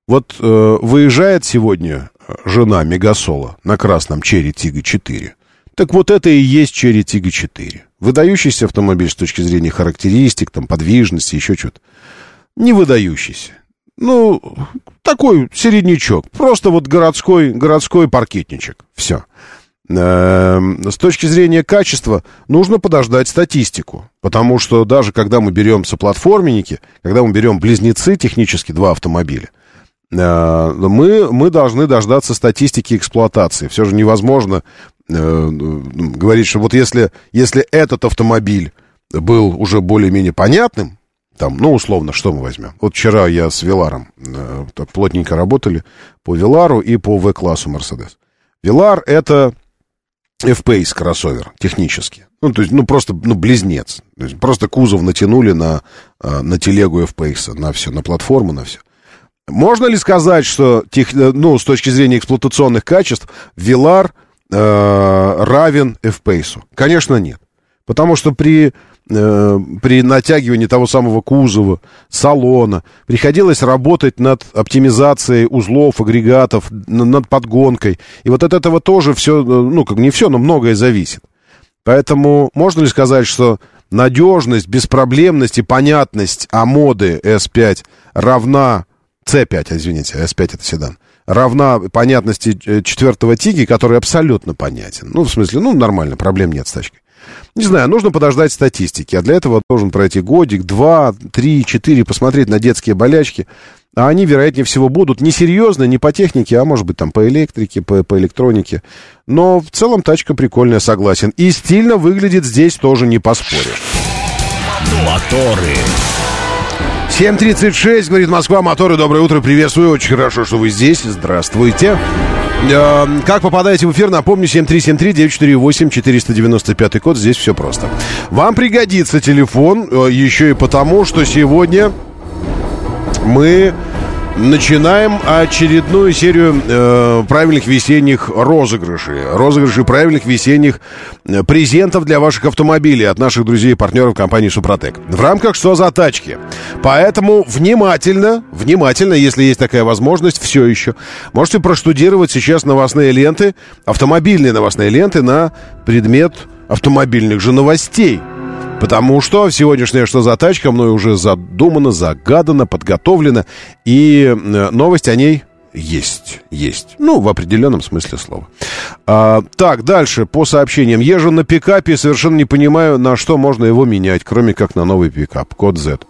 вот э, выезжает сегодня жена Мегасола на красном Черри Тига 4. Так вот это и есть Черри Тига 4. Выдающийся автомобиль с точки зрения характеристик, там, подвижности, еще что-то. Не выдающийся. Ну, такой середнячок. Просто вот городской, городской паркетничек. Все. Эм, с точки зрения качества нужно подождать статистику. Потому что даже когда мы берем соплатформенники, когда мы берем близнецы технически, два автомобиля, мы, мы должны дождаться статистики эксплуатации. Все же невозможно э, говорить, что вот если, если этот автомобиль был уже более-менее понятным, там, ну, условно, что мы возьмем? Вот вчера я с Виларом э, плотненько работали по Вилару и по В-классу Мерседес. Вилар — это F-Pace кроссовер технически. Ну, то есть, ну, просто, ну, близнец. То есть, просто кузов натянули на, э, на телегу F-Pace, на все, на платформу, на все. Можно ли сказать, что тех, э, ну, с точки зрения эксплуатационных качеств, Вилар э, равен F-Pace? Конечно, нет. Потому что при, э, при натягивании того самого кузова, салона, приходилось работать над оптимизацией узлов, агрегатов, над подгонкой. И вот от этого тоже все, э, ну, как не все, но многое зависит. Поэтому можно ли сказать, что надежность, беспроблемность и понятность Амоды S5 равна C5, извините, S5 это седан, равна понятности э, четвертого тиги, который абсолютно понятен. Ну, в смысле, ну, нормально, проблем нет с тачкой. Не знаю, нужно подождать статистики, а для этого должен пройти годик, два, три, четыре, посмотреть на детские болячки. А они, вероятнее всего, будут не серьезно, не по технике, а может быть там по электрике, по, по электронике. Но в целом тачка прикольная, согласен. И стильно выглядит здесь тоже не поспоришь. Моторы. 7.36, говорит Москва, моторы, доброе утро, приветствую, очень хорошо, что вы здесь, здравствуйте. Э, Как попадаете в эфир, напомню, 7373948-495 код, здесь все просто. Вам пригодится телефон, э, еще и потому, что сегодня мы начинаем очередную серию э, правильных весенних розыгрышей. Розыгрышей правильных весенних э, презентов для ваших автомобилей от наших друзей и партнеров компании «Супротек». В рамках «Что за тачки?». Поэтому внимательно, внимательно, если есть такая возможность, все еще, можете проштудировать сейчас новостные ленты, автомобильные новостные ленты на предмет автомобильных же новостей. Потому что сегодняшняя «Что за тачка» мной уже задумано, загадано, подготовлено. И э, новость о ней есть. Есть. Ну, в определенном смысле слова. А, так, дальше, по сообщениям. Езжу на пикапе совершенно не понимаю, на что можно его менять, кроме как на новый пикап. Код Z.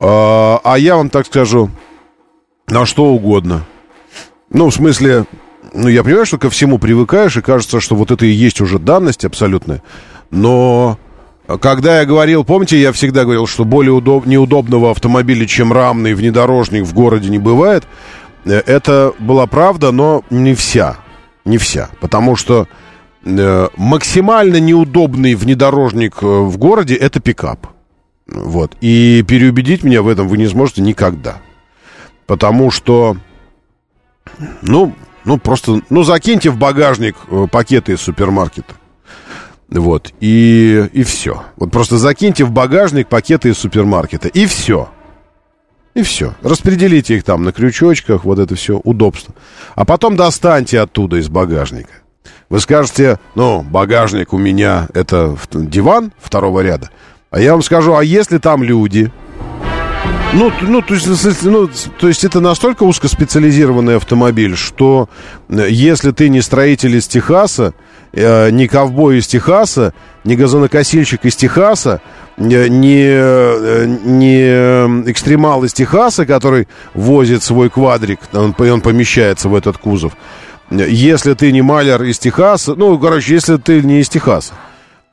А, а я вам так скажу, на что угодно. Ну, в смысле, ну, я понимаю, что ко всему привыкаешь, и кажется, что вот это и есть уже данность абсолютная. Но когда я говорил, помните, я всегда говорил, что более удоб... неудобного автомобиля, чем рамный внедорожник в городе не бывает. Э, Это была правда, но не вся. Не вся. Потому что э, максимально неудобный внедорожник э, в городе это пикап. Вот. И переубедить меня в этом вы не сможете никогда. Потому что, ну, ну просто, ну закиньте в багажник э, пакеты из супермаркета. Вот, и, и все. Вот просто закиньте в багажник пакеты из супермаркета, и все. И все. Распределите их там на крючочках, вот это все, удобство. А потом достаньте оттуда из багажника. Вы скажете, ну, багажник у меня это диван второго ряда. А я вам скажу, а если там люди? Ну, ну, то есть, ну, то есть это настолько узкоспециализированный автомобиль, что э, если ты не строитель из Техаса, э, не ковбой из Техаса, не газонокосильщик из Техаса, э, не, э, не экстремал из Техаса, который возит свой квадрик, он, он помещается в этот кузов. Если ты не маляр из Техаса, ну, короче, если ты не из Техаса,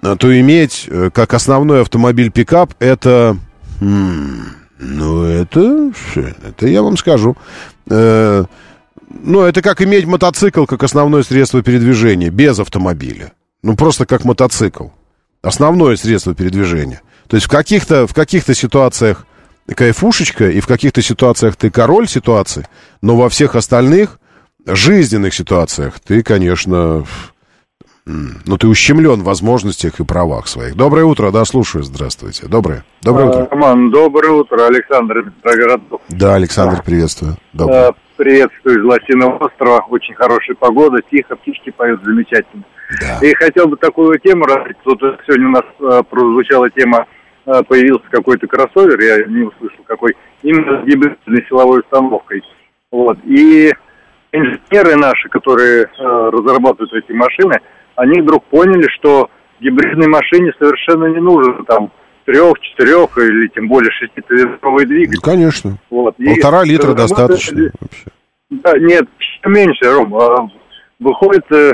э, то иметь э, как основной автомобиль пикап это... м, ну, это, это я вам скажу. Э, ну, это как иметь мотоцикл как основное средство передвижения, без автомобиля. Ну, просто как мотоцикл. Основное средство передвижения. То есть в каких-то, в каких-то ситуациях кайфушечка, и в каких-то ситуациях ты король ситуации, но во всех остальных жизненных ситуациях ты, конечно, ну, ты ущемлен в возможностях и правах своих. Доброе утро, да, слушаю, здравствуйте. Доброе, доброе утро. Роман, доброе утро. Александр Петроградов. Да, Александр, приветствую. Доброе. Приветствую из Лосиного острова. Очень хорошая погода, тихо, птички поют замечательно. Да. И хотел бы такую тему раскрыть. Тут сегодня у нас э, прозвучала тема, э, появился какой-то кроссовер, я не услышал какой, именно с гибридной силовой установкой. Вот. И инженеры наши, которые э, разрабатывают эти машины, они вдруг поняли, что гибридной машине совершенно не нужен там трех, четырех или тем более шестицилиндровый двигатель. Ну, конечно. Вот. И Полтора литра достаточно вообще. Да, нет, меньше, Ром. А, Выходит, э,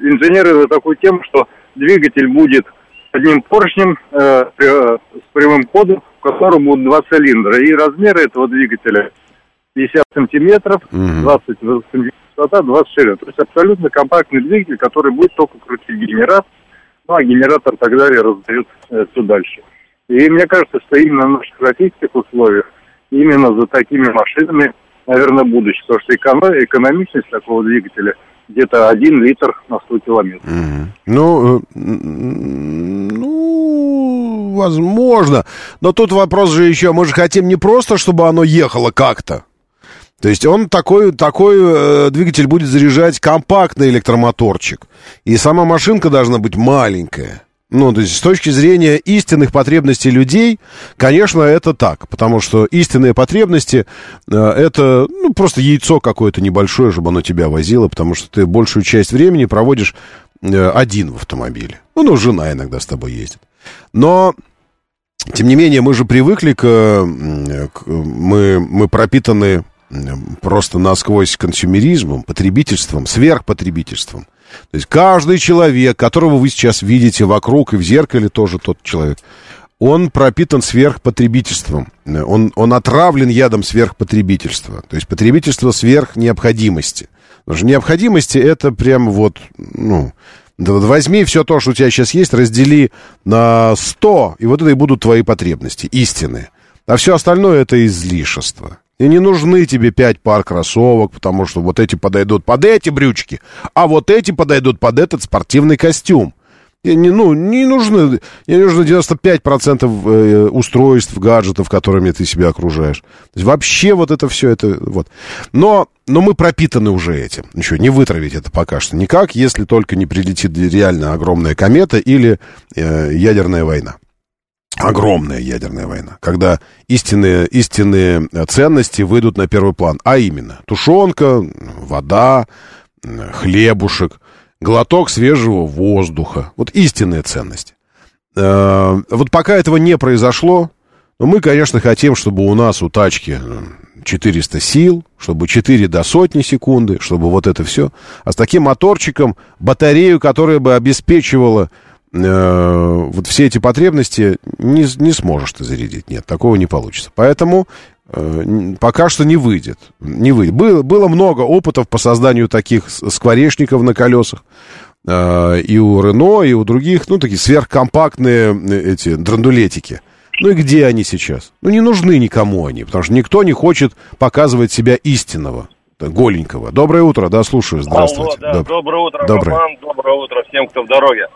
инженеры за такую тему, что двигатель будет одним поршнем э, э, с прямым ходом, в котором будут два цилиндра. И размеры этого двигателя 50 сантиметров, Мгм. 20 сантиметров высота, 20 ширина. То есть абсолютно компактный двигатель, который будет только крутить генератор, ну а генератор так далее раздает э, все дальше. И мне кажется, что именно в наших российских условиях, именно за такими машинами, наверное, будущее. Потому что эконом- экономичность такого двигателя где-то 1 литр на 100 километров. Мгм. Ну, э, ну, возможно. Но тут вопрос же еще, мы же хотим не просто, чтобы оно ехало как-то. То есть он такой, такой э, двигатель будет заряжать компактный электромоторчик. И сама машинка должна быть маленькая. Ну, то есть с точки зрения истинных потребностей людей, конечно, это так. Потому что истинные потребности э, это ну, просто яйцо какое-то небольшое, чтобы оно тебя возило, потому что ты большую часть времени проводишь э, один в автомобиле. Ну, ну, жена иногда с тобой ездит. Но, тем не менее, мы же привыкли к... к- мы, мы пропитаны просто насквозь консюмеризмом, потребительством, сверхпотребительством. То есть каждый человек, которого вы сейчас видите вокруг и в зеркале тоже тот человек, он пропитан сверхпотребительством. Он, он отравлен ядом сверхпотребительства. То есть потребительство сверх необходимости. Потому что необходимости это прям вот, ну, возьми все то, что у тебя сейчас есть, раздели на 100, и вот это и будут твои потребности, истинные. А все остальное это излишество. И не нужны тебе пять пар кроссовок, потому что вот эти подойдут под эти брючки, а вот эти подойдут под этот спортивный костюм. И не, ну, не нужно, не нужно 95% э, устройств, гаджетов, которыми ты себя окружаешь. То есть вообще вот это все, это вот. Но, но мы пропитаны уже этим. Ничего, не вытравить это пока что никак, если только не прилетит реально огромная комета или э, ядерная война. Огромная ядерная война, когда истинные, истинные э, ценности выйдут на первый план. А именно, тушенка, вода, хлебушек, глоток свежего воздуха. Вот истинные ценности. Э, Вот пока этого не произошло, мы, конечно, хотим, чтобы у нас у тачки э, 400 сил, чтобы 4 до сотни секунды, чтобы вот это все. А с таким моторчиком батарею, которая бы обеспечивала э, вот все эти потребности, не, не сможешь ты зарядить. Нет, такого не получится. Поэтому э, пока что не выйдет. Не выйдет. Было, было много опытов по созданию таких скворечников на колесах. Э, и у Рено, и у других, ну, такие сверхкомпактные э, эти драндулетики. Ну и где они сейчас? Ну, не нужны никому они, потому что никто не хочет показывать себя истинного, голенького. Доброе утро, да, слушаю, здравствуйте. Алло, да. Доб- Доброе утро, Доброе. Роман. Доброе утро всем, кто в дороге.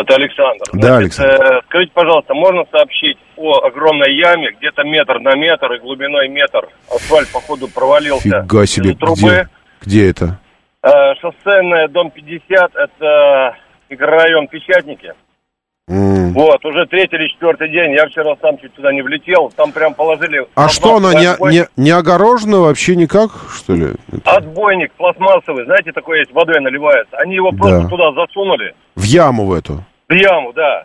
Это Александр. Да, Александр. э, скажите, пожалуйста, можно сообщить о огромной яме, где-то метр на метр и глубиной метр. Асфальт, походу, провалился Фига себе, трубы. где, где это? Э, шоссейная, дом 50, это микрорайон Печатники. М. Вот, уже третий или четвертый день, я вчера сам чуть туда не влетел, там прям положили... А что, она не, не, не огорожена вообще никак, что ли? Отбойник пластмассовый, знаете, такой есть, водой наливается. Они его просто Да. туда засунули, В яму в эту? В яму, да.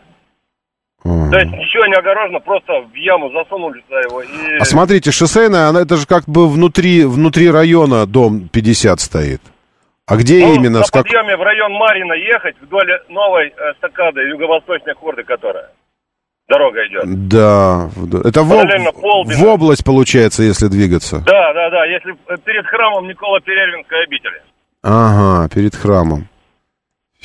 То есть ничего не огорожено, просто в яму засунули туда его и... А смотрите, шоссейная, она это же как бы внутри, внутри района дом 50 стоит. А где Ну, именно? на как- подъеме в район Марина ехать вдоль новой эстакады юго-восточной хорды, которая дорога идет. Да, это в, об- в область получается, если двигаться. Да, да, да, если перед храмом Никола Перервинской обители. Ага, перед храмом.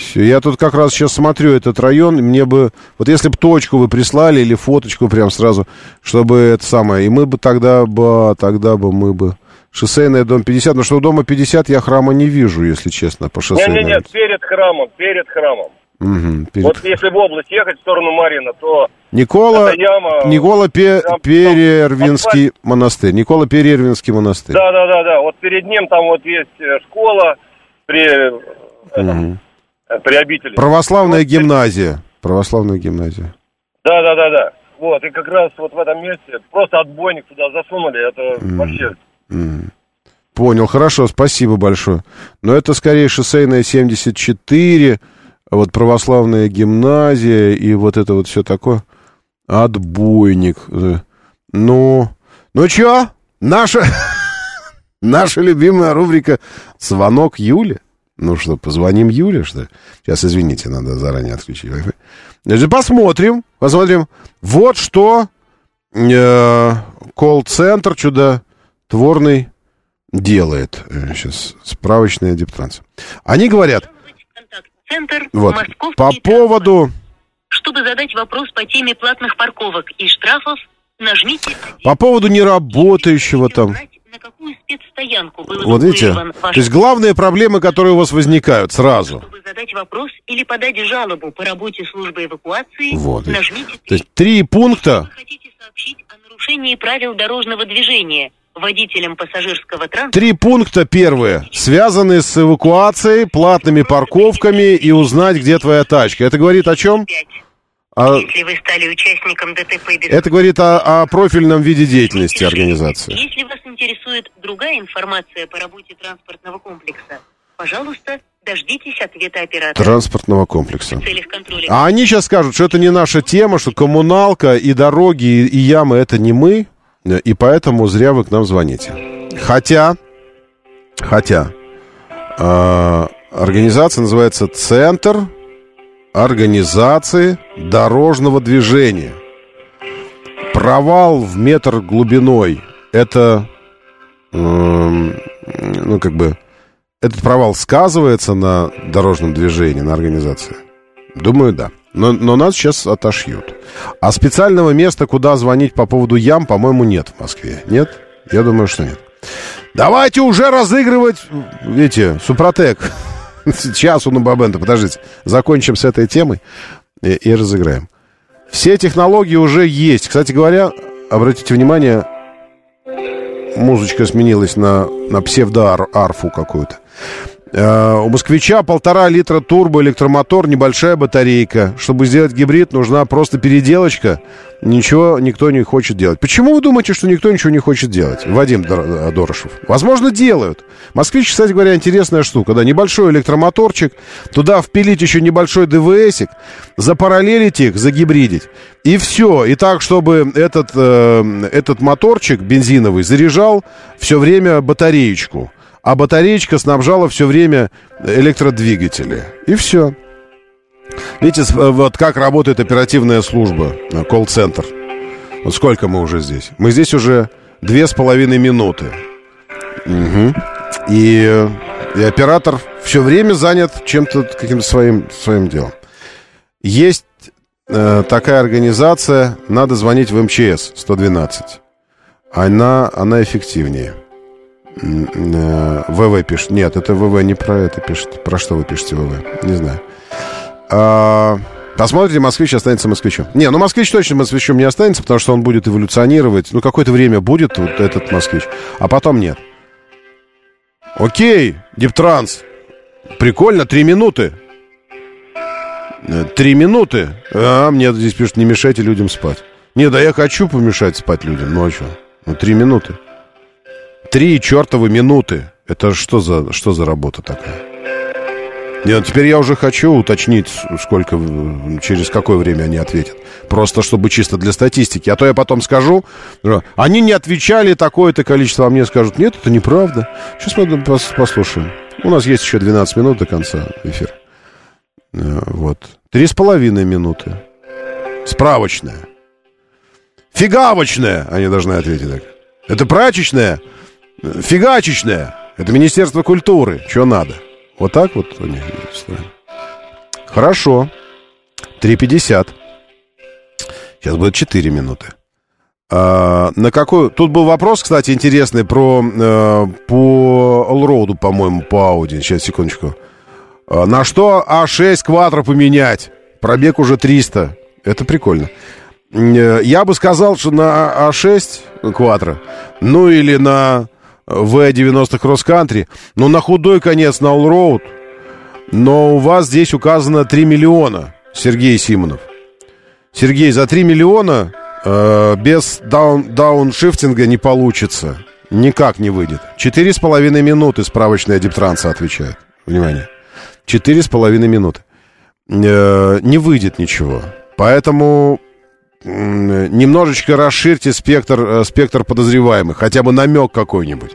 Все, я тут как раз сейчас смотрю этот район, мне бы, вот если бы точку вы прислали или фоточку прям сразу, чтобы это самое, и мы бы тогда бы, тогда бы мы бы, шоссейная дом 50, но что у дома 50 я храма не вижу, если честно, по шоссейной. Не-не-не, перед храмом, перед храмом. Мгм, перед- Вот если в область ехать в сторону Марина, то Никола, яма... Никола Пе- Там- там Перервинский монастырь, Никола Перервинский монастырь. Да, да, да, да. Вот перед ним там вот есть э, школа при, э, Мгм. Э, при обители. Православная гимназия, православная гимназия. Да, да, да, да. Вот, и как раз вот в этом месте просто отбойник туда засунули, это вообще... М. Понял, хорошо, спасибо большое. Но это скорее шоссейная 74, вот православная гимназия и вот это вот все такое. Отбойник. Ну, ну чё? Наша, наша любимая рубрика «Звонок Юле». Ну что, позвоним Юле, что ли? Сейчас, извините, надо заранее отключить Wi-Fi. Значит, посмотрим, посмотрим. Вот что э, колл-центр чудотворный делает. Сейчас справочная диптранс. Они говорят, Центр вот, по поводу, Чтобы задать вопрос по теме платных парковок и штрафов, нажмите по поводу неработающего там. На какую спецстоянку был Вот видите, ваш то есть главные проблемы, которые у вас возникают сразу. Чтобы задать вопрос или подать жалобу по работе службы эвакуации, Вот. нажмите То есть три пункта. сообщить о нарушении правил дорожного движения водителем пассажирского транспорта... Три пункта первые, связанные с эвакуацией, платными парковками и узнать, где твоя тачка. Это говорит о чем? А, Если вы стали участником ДТП без... это говорит о, о профильном виде деятельности организации. Если вас интересует другая информация по работе транспортного комплекса, пожалуйста, дождитесь ответа оператора. Транспортного комплекса. В целях контроля... А они сейчас скажут, что это не наша тема, что коммуналка и дороги и, и ямы это не мы, и поэтому зря вы к нам звоните. Хотя, хотя, э, организация называется Центр организации дорожного движения. Провал в метр глубиной это, эм, ну как бы, этот провал сказывается на дорожном движении, на организации? Думаю, да. Но, но нас сейчас отошьют. А специального места, куда звонить по поводу ям, по-моему, нет в Москве. Нет? Я думаю, что нет. Давайте уже разыгрывать, видите, Супротек. Сейчас у Бабента, подождите. Закончим с этой темой и, и разыграем. Все технологии уже есть. Кстати говоря, обратите внимание, музычка сменилась на, на псевдоарфу какую-то. Э, у москвича полтора литра турбоэлектромотор, небольшая батарейка. Чтобы сделать гибрид, нужна просто переделочка. Ничего никто не хочет делать. Почему вы думаете, что никто ничего не хочет делать? Вадим Дор- Дорошев. Возможно, делают. Москвич, кстати говоря, интересная штука. Да, небольшой электромоторчик, туда впилить еще небольшой ДВСик, запараллелить их, загибридить. И все. И так, чтобы этот, э, этот моторчик бензиновый заряжал все время батареечку а батареечка снабжала все время электродвигатели. И все. Видите, э, вот как работает оперативная служба, э, колл-центр. Вот сколько мы уже здесь? Мы здесь уже две с половиной минуты. Мгм. И, э, и оператор все время занят чем-то, каким-то своим, своим делом. Есть э, такая организация, надо звонить в МЧС 112. Она, она эффективнее. Э, ВВ пишет. Нет, это ВВ не про это пишет. Про что вы пишете ВВ? Не знаю. А, посмотрите, москвич останется москвичом. Не, ну москвич точно москвичом не останется, потому что он будет эволюционировать. Ну, какое-то время будет вот этот москвич, а потом нет. Окей, Диптранс. Прикольно, три минуты. Э, Три минуты. А, мне здесь пишут, не мешайте людям спать. Не, да я хочу помешать спать людям. Ну а? Ну, три минуты. Три чертовы минуты. Это что за, что за работа такая? Нет, теперь я уже хочу уточнить, сколько, через какое время они ответят. Просто чтобы чисто для статистики. А то я потом скажу, они не отвечали такое-то количество, а мне скажут, нет, это неправда. Сейчас мы пос- послушаем. У нас есть еще 12 минут до конца эфира. Э, Вот. Три с половиной минуты. Справочная. Фигавочная, они должны ответить так. Это прачечная, фигачечная. Это Министерство культуры. Что надо? Вот так вот у них устроено. Хорошо. 3.50. Сейчас будет 4 минуты. А, на какой... Тут был вопрос, кстати, интересный про... э, по Allroad, по-моему, по Audi. Сейчас, секундочку. А, на что А6 квадро поменять? Пробег уже 300. Это прикольно. Э, Я бы сказал, что на А6 квадро, ну или на В90 Cross Country, ну на худой конец на Allroad, но у вас здесь указано 3 миллиона, Сергей Симонов. Сергей, за 3 миллиона э, без даун, дауншифтинга не получится. Никак не выйдет. Четыре с половиной минуты справочная Диптранса отвечает. Внимание. Четыре с половиной минуты. Э, не выйдет ничего. Поэтому немножечко расширьте спектр, э, спектр подозреваемых. Хотя бы намек какой-нибудь.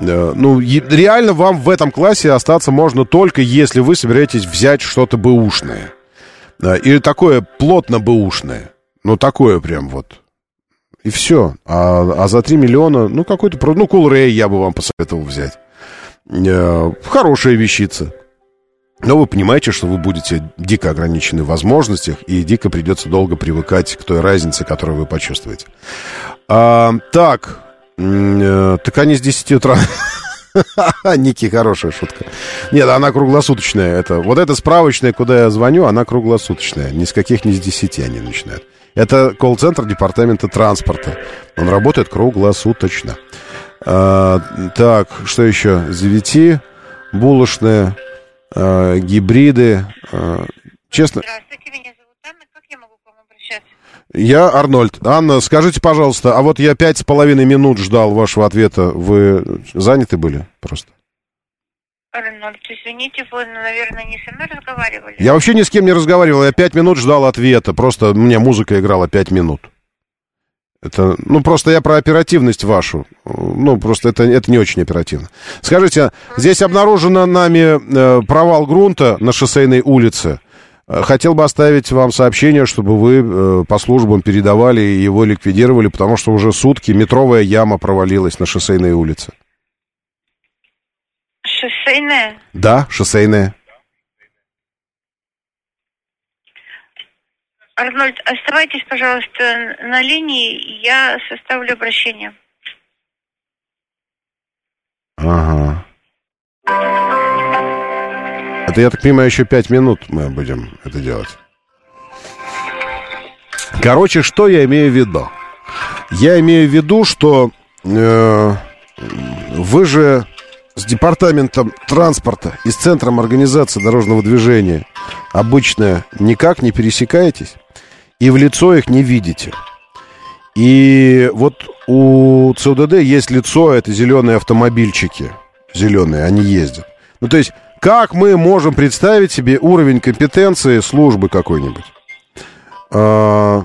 Э, Ну, реально вам в этом классе остаться можно только если вы собираетесь взять что-то бэушное. Или такое плотно бэушное. Ну, такое прям вот. И все. А, а за 3 миллиона, ну, какой-то... Ну, Cool Ray я бы вам посоветовал взять. Э, Хорошая вещица. Но вы понимаете, что вы будете дико ограничены в возможностях, и дико придется долго привыкать к той разнице, которую вы почувствуете. А, так, э, так они с 10 утра... Ники, хорошая шутка. Нет, она круглосуточная. Это, вот эта справочная, куда я звоню, она круглосуточная. Ни с каких, ни с 10 они начинают. Это колл-центр департамента транспорта. Он работает круглосуточно. А, так, что еще? Завити, булочные, а, гибриды. а, честно... Я Арнольд. Анна, скажите, пожалуйста, а вот я пять с половиной минут ждал вашего ответа. Вы заняты были просто? Арнольд, извините, вы, наверное, не со мной разговаривали? Я вообще ни с кем не разговаривал. Я пять минут ждал ответа. Просто мне музыка играла пять минут. Это, ну, просто я про оперативность вашу. Ну, просто это, это не очень оперативно. Скажите, здесь обнаружено нами э, провал грунта на шоссейной улице. Э, Хотел бы оставить вам сообщение, чтобы вы э, по службам передавали и его ликвидировали, потому что уже сутки метровая яма провалилась на шоссейной улице. Шоссейная? Да, шоссейная. Арнольд, оставайтесь, пожалуйста, на линии, я составлю обращение. Ага. Это, я так понимаю, еще пять минут мы будем это делать. Короче, что я имею в виду? Я имею в виду, что э, вы же с департаментом транспорта и с центром организации дорожного движения обычно никак не пересекаетесь и в лицо их не видите. И вот у ЦУДД есть лицо, это зеленые автомобильчики. Зеленые, они ездят. Ну, то есть, как мы можем представить себе уровень компетенции службы какой-нибудь? А,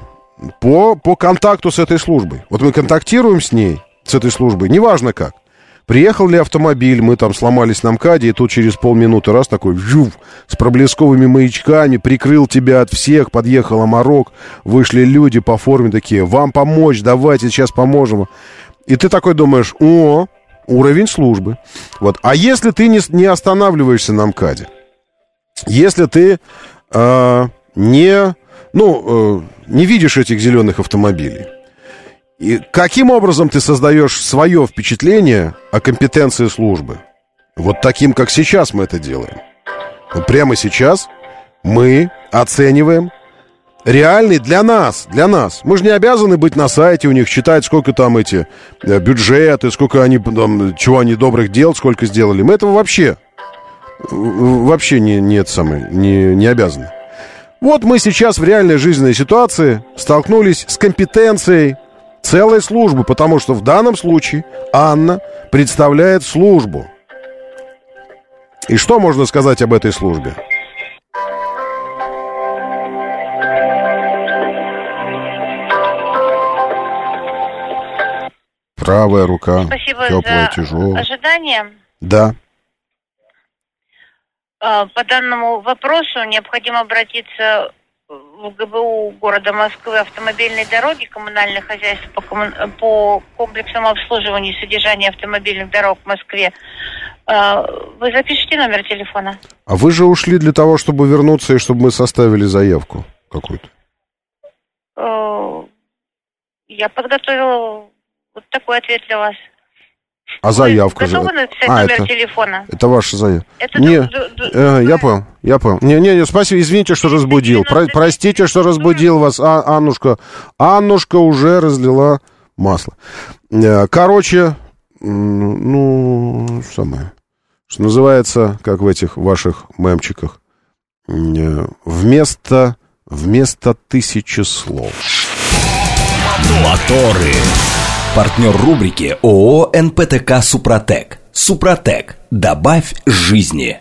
по, по контакту с этой службой. Вот мы контактируем с ней, с этой службой, неважно как. Приехал ли автомобиль, мы там сломались на МКАДе, и тут через полминуты раз такой вжув, с проблесковыми маячками, прикрыл тебя от всех, подъехал Амарок, вышли люди по форме такие, вам помочь, давайте, сейчас поможем. И ты такой думаешь, о, уровень службы. Вот. А если ты не, не останавливаешься на МКАДе, если ты э, не, ну, э, не видишь этих зеленых автомобилей, и каким образом ты создаешь свое впечатление о компетенции службы? Вот таким, как сейчас мы это делаем. Прямо сейчас мы оцениваем реальный для нас, для нас. Мы же не обязаны быть на сайте у них, читать, сколько там эти э, бюджеты, сколько они там, чего они добрых дел, сколько сделали. Мы этого вообще, вообще не, не, это самое, не, не обязаны. Вот мы сейчас в реальной жизненной ситуации столкнулись с компетенцией целой службы, потому что в данном случае Анна представляет службу. И что можно сказать об этой службе? Правая рука, Спасибо теплая, за тяжелая. ожидание. Да. А, По данному вопросу необходимо обратиться в ГБУ города Москвы автомобильной дороги, коммунальное хозяйство по, коммун- по комплексному обслуживанию и содержанию автомобильных дорог в Москве. А, Вы запишите номер телефона. А вы же ушли для того, чтобы вернуться и чтобы мы составили заявку какую-то. Э, Я подготовила вот такой ответ для вас. А заявка же... Написать А, номер это, телефона? это ваша заявка. Это не, ду- ду- ду- э, я понял, я понял. Не, не, не, спасибо, извините, что разбудил. Про- простите, что разбудил вас, а, Аннушка. Аннушка уже разлила масло. Э, Короче, ну, самое, что называется, как в этих ваших мемчиках, э, вместо, вместо тысячи слов. Моторы. Партнер рубрики ООО «НПТК Супротек». Супротек. Добавь жизни.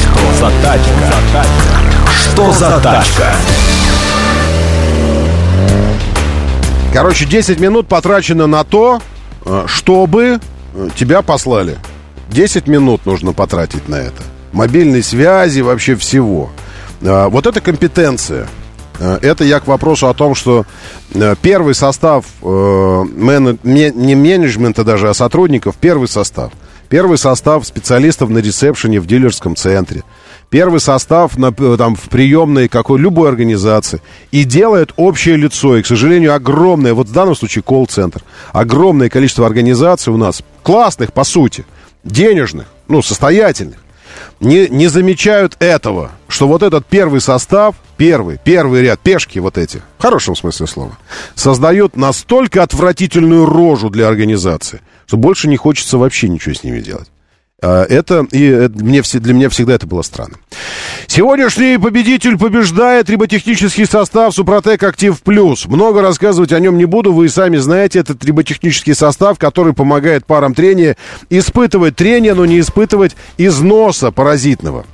Что за тачка? Что за тачка? Короче, 10 минут потрачено на то, э, чтобы э, тебя послали. 10 минут нужно потратить на это. Мобильной связи, вообще всего. Э, Вот это компетенция. Э, Это я к вопросу о том, что э, первый состав э, мене- ме- не менеджмента даже, а сотрудников, первый состав. Первый состав специалистов на ресепшене в дилерском центре. Первый состав на, там, в приемной какой любой организации. И делает общее лицо. И, к сожалению, огромное, вот в данном случае колл-центр, огромное количество организаций у нас, классных, по сути, денежных, ну, состоятельных, не, не замечают этого, что вот этот первый состав, первый, первый ряд, пешки вот эти, в хорошем смысле слова, создают настолько отвратительную рожу для организации, что больше не хочется вообще ничего с ними делать. А, Это, и это мне, для меня всегда это было странно. Сегодняшний победитель побеждает триботехнический состав Супротек Актив Плюс. Много рассказывать о нем не буду, вы и сами знаете, это триботехнический состав, который помогает парам трения испытывать трение, но не испытывать износа паразитного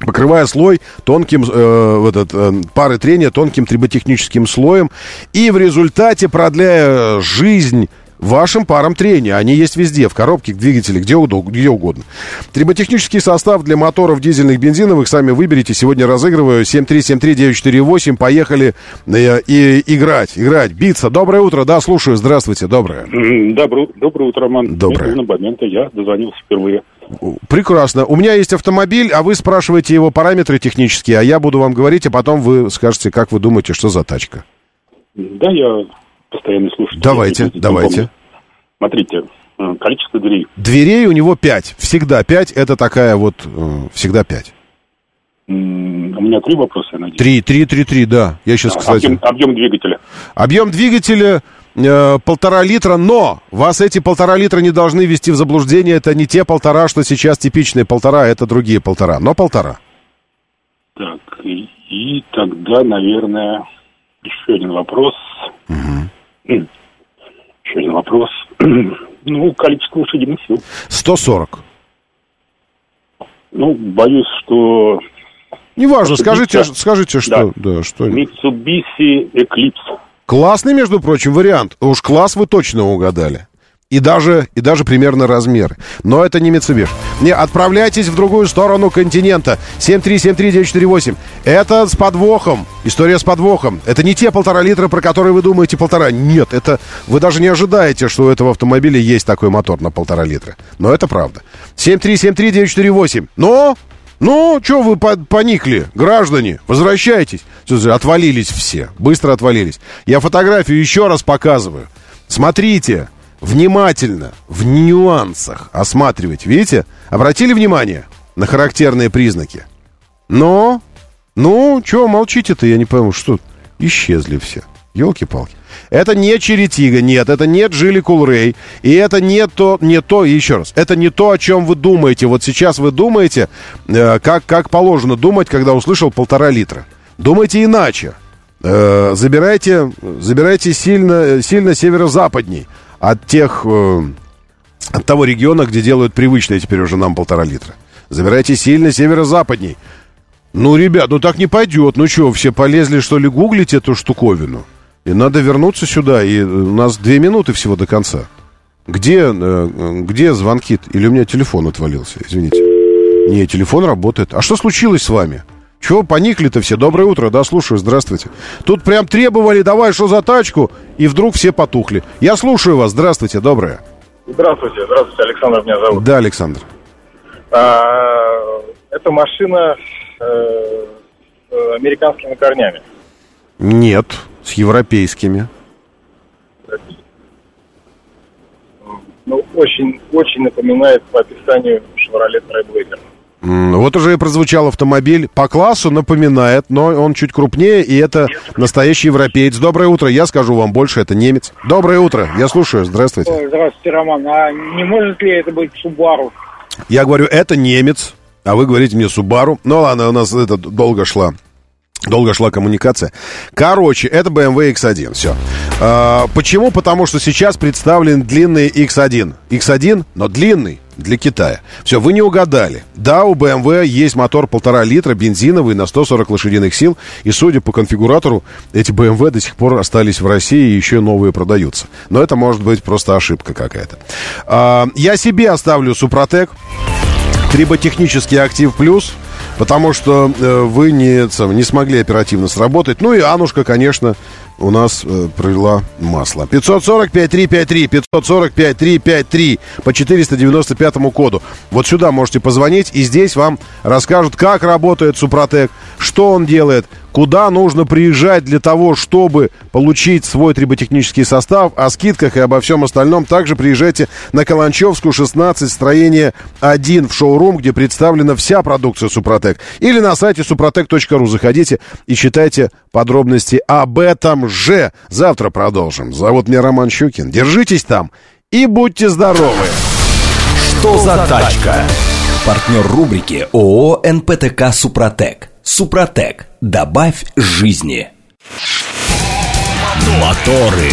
покрывая слой тонким, э, этот, э, пары трения тонким триботехническим слоем и в результате продляя жизнь вашим парам трения. Они есть везде, в коробке, в двигателе, где, удо- где угодно. Триботехнический состав для моторов дизельных, бензиновых сами выберите. Сегодня разыгрываю 7373948. Поехали э, и играть, играть, биться. Доброе утро, да, слушаю, здравствуйте, доброе. Доброе, доброе утро, Роман. Доброе. С момента я дозвонился впервые. Прекрасно. У меня есть автомобиль, а вы спрашиваете его параметры технические, а я буду вам говорить, а потом вы скажете, как вы думаете, что за тачка. Да, я постоянный слушатель. Давайте, не давайте. помню. Смотрите, э, количество дверей. Дверей у него 5. Всегда 5. Это такая вот... э, всегда 5. М, У меня три вопроса, я надеюсь. 3, 3, 3, 3, да. Я сейчас, А, кстати... Объем, объем двигателя. Объем двигателя э, полтора литра, но вас эти полтора литра не должны ввести в заблуждение. Это не те полтора, что сейчас типичные полтора, а это другие полтора. Но полтора. Так, и, и тогда, наверное, еще один вопрос. М, Еще один вопрос. Ну, количество лошадиных сил. 140. Ну, боюсь, что... Неважно, скажите, скажите, что... Да, что... Mitsubishi Eclipse. Классный, между прочим, вариант. Уж класс вы точно угадали. И даже, и даже примерно размеры. Но это не Mitsubishi. Не, отправляйтесь в другую сторону континента. 7373948. Это с подвохом. История с подвохом. Это не те полтора литра, про которые вы думаете полтора. Нет, это... Вы даже не ожидаете, что у этого автомобиля есть такой мотор на полтора литра. Но это правда. 7373948. Но... Ну, что вы по- поникли, граждане? Возвращайтесь. Отвалились все. Быстро отвалились. Я фотографию еще раз показываю. Смотрите. Внимательно. В нюансах осматривать. Видите? Обратили внимание на характерные признаки? Но... Ну, что молчите-то? Я не пойму, что... Исчезли все. Елки-палки. Это не Черетига, нет, это не Джили Кулрей, и это не то, не то, еще раз, это не то, о чем вы думаете. Вот сейчас вы думаете, э, как, как положено думать, когда услышал полтора литра. Думайте иначе. Э, забирайте, забирайте сильно, сильно северо-западней от тех, э, от того региона, где делают привычные теперь уже нам полтора литра. Забирайте сильно северо-западней. Ну, ребят, ну так не пойдет. Ну что, все полезли, что ли, гуглить эту штуковину? И надо вернуться сюда, и э, у нас две минуты всего до конца. Где, э, где звонки? Или у меня телефон отвалился, извините. Не, телефон работает. А что случилось с вами? Чего поникли-то все? Доброе утро, да, слушаю, здравствуйте. Тут прям требовали, давай, что за тачку, и вдруг все потухли. Я слушаю вас, здравствуйте, доброе. Здравствуйте, здравствуйте, Александр меня зовут. Да, Александр. А, это машина э, с американскими корнями. Нет, с европейскими. Ну, очень, очень напоминает по описанию Chevrolet Trailblazer. Вот уже и прозвучал автомобиль. По классу напоминает, но он чуть крупнее, и это настоящий европеец. Доброе утро, я скажу вам больше, это немец. Доброе утро, я слушаю, здравствуйте. Ой, Здравствуйте, Роман. А не может ли это быть Субару? Я говорю, это немец, а вы говорите мне Субару. Ну ладно, у нас это долго шла. Долго шла коммуникация. Короче, это BMW X1. Все. А, почему? Потому что сейчас представлен длинный X1. X1, но длинный для Китая. Все, вы не угадали. Да, у BMW есть мотор полтора литра, бензиновый, на 140 лошадиных сил. И судя по конфигуратору, эти BMW до сих пор остались в России и еще новые продаются. Но это может быть просто ошибка какая-то. А, я себе оставлю Супротек. Триботехнический актив плюс, потому что э, вы не, не смогли оперативно сработать. Ну и Анушка, конечно, у нас э, пролила масло. 545-353, 545-353 по 495 коду. Вот сюда можете позвонить, и здесь вам расскажут, как работает Супротек, что он делает, куда нужно приезжать для того, чтобы получить свой триботехнический состав, о скидках и обо всем остальном, также приезжайте на Каланчевскую, 16, строение 1 в шоурум, где представлена вся продукция Супротек. Или на сайте супротек.ру заходите и читайте подробности об этом же. Завтра продолжим. Зовут меня Роман Щукин. Держитесь там и будьте здоровы. Что за тачка? Партнер рубрики ООО «НПТК Супротек». Супротек. Добавь жизни. Моторы.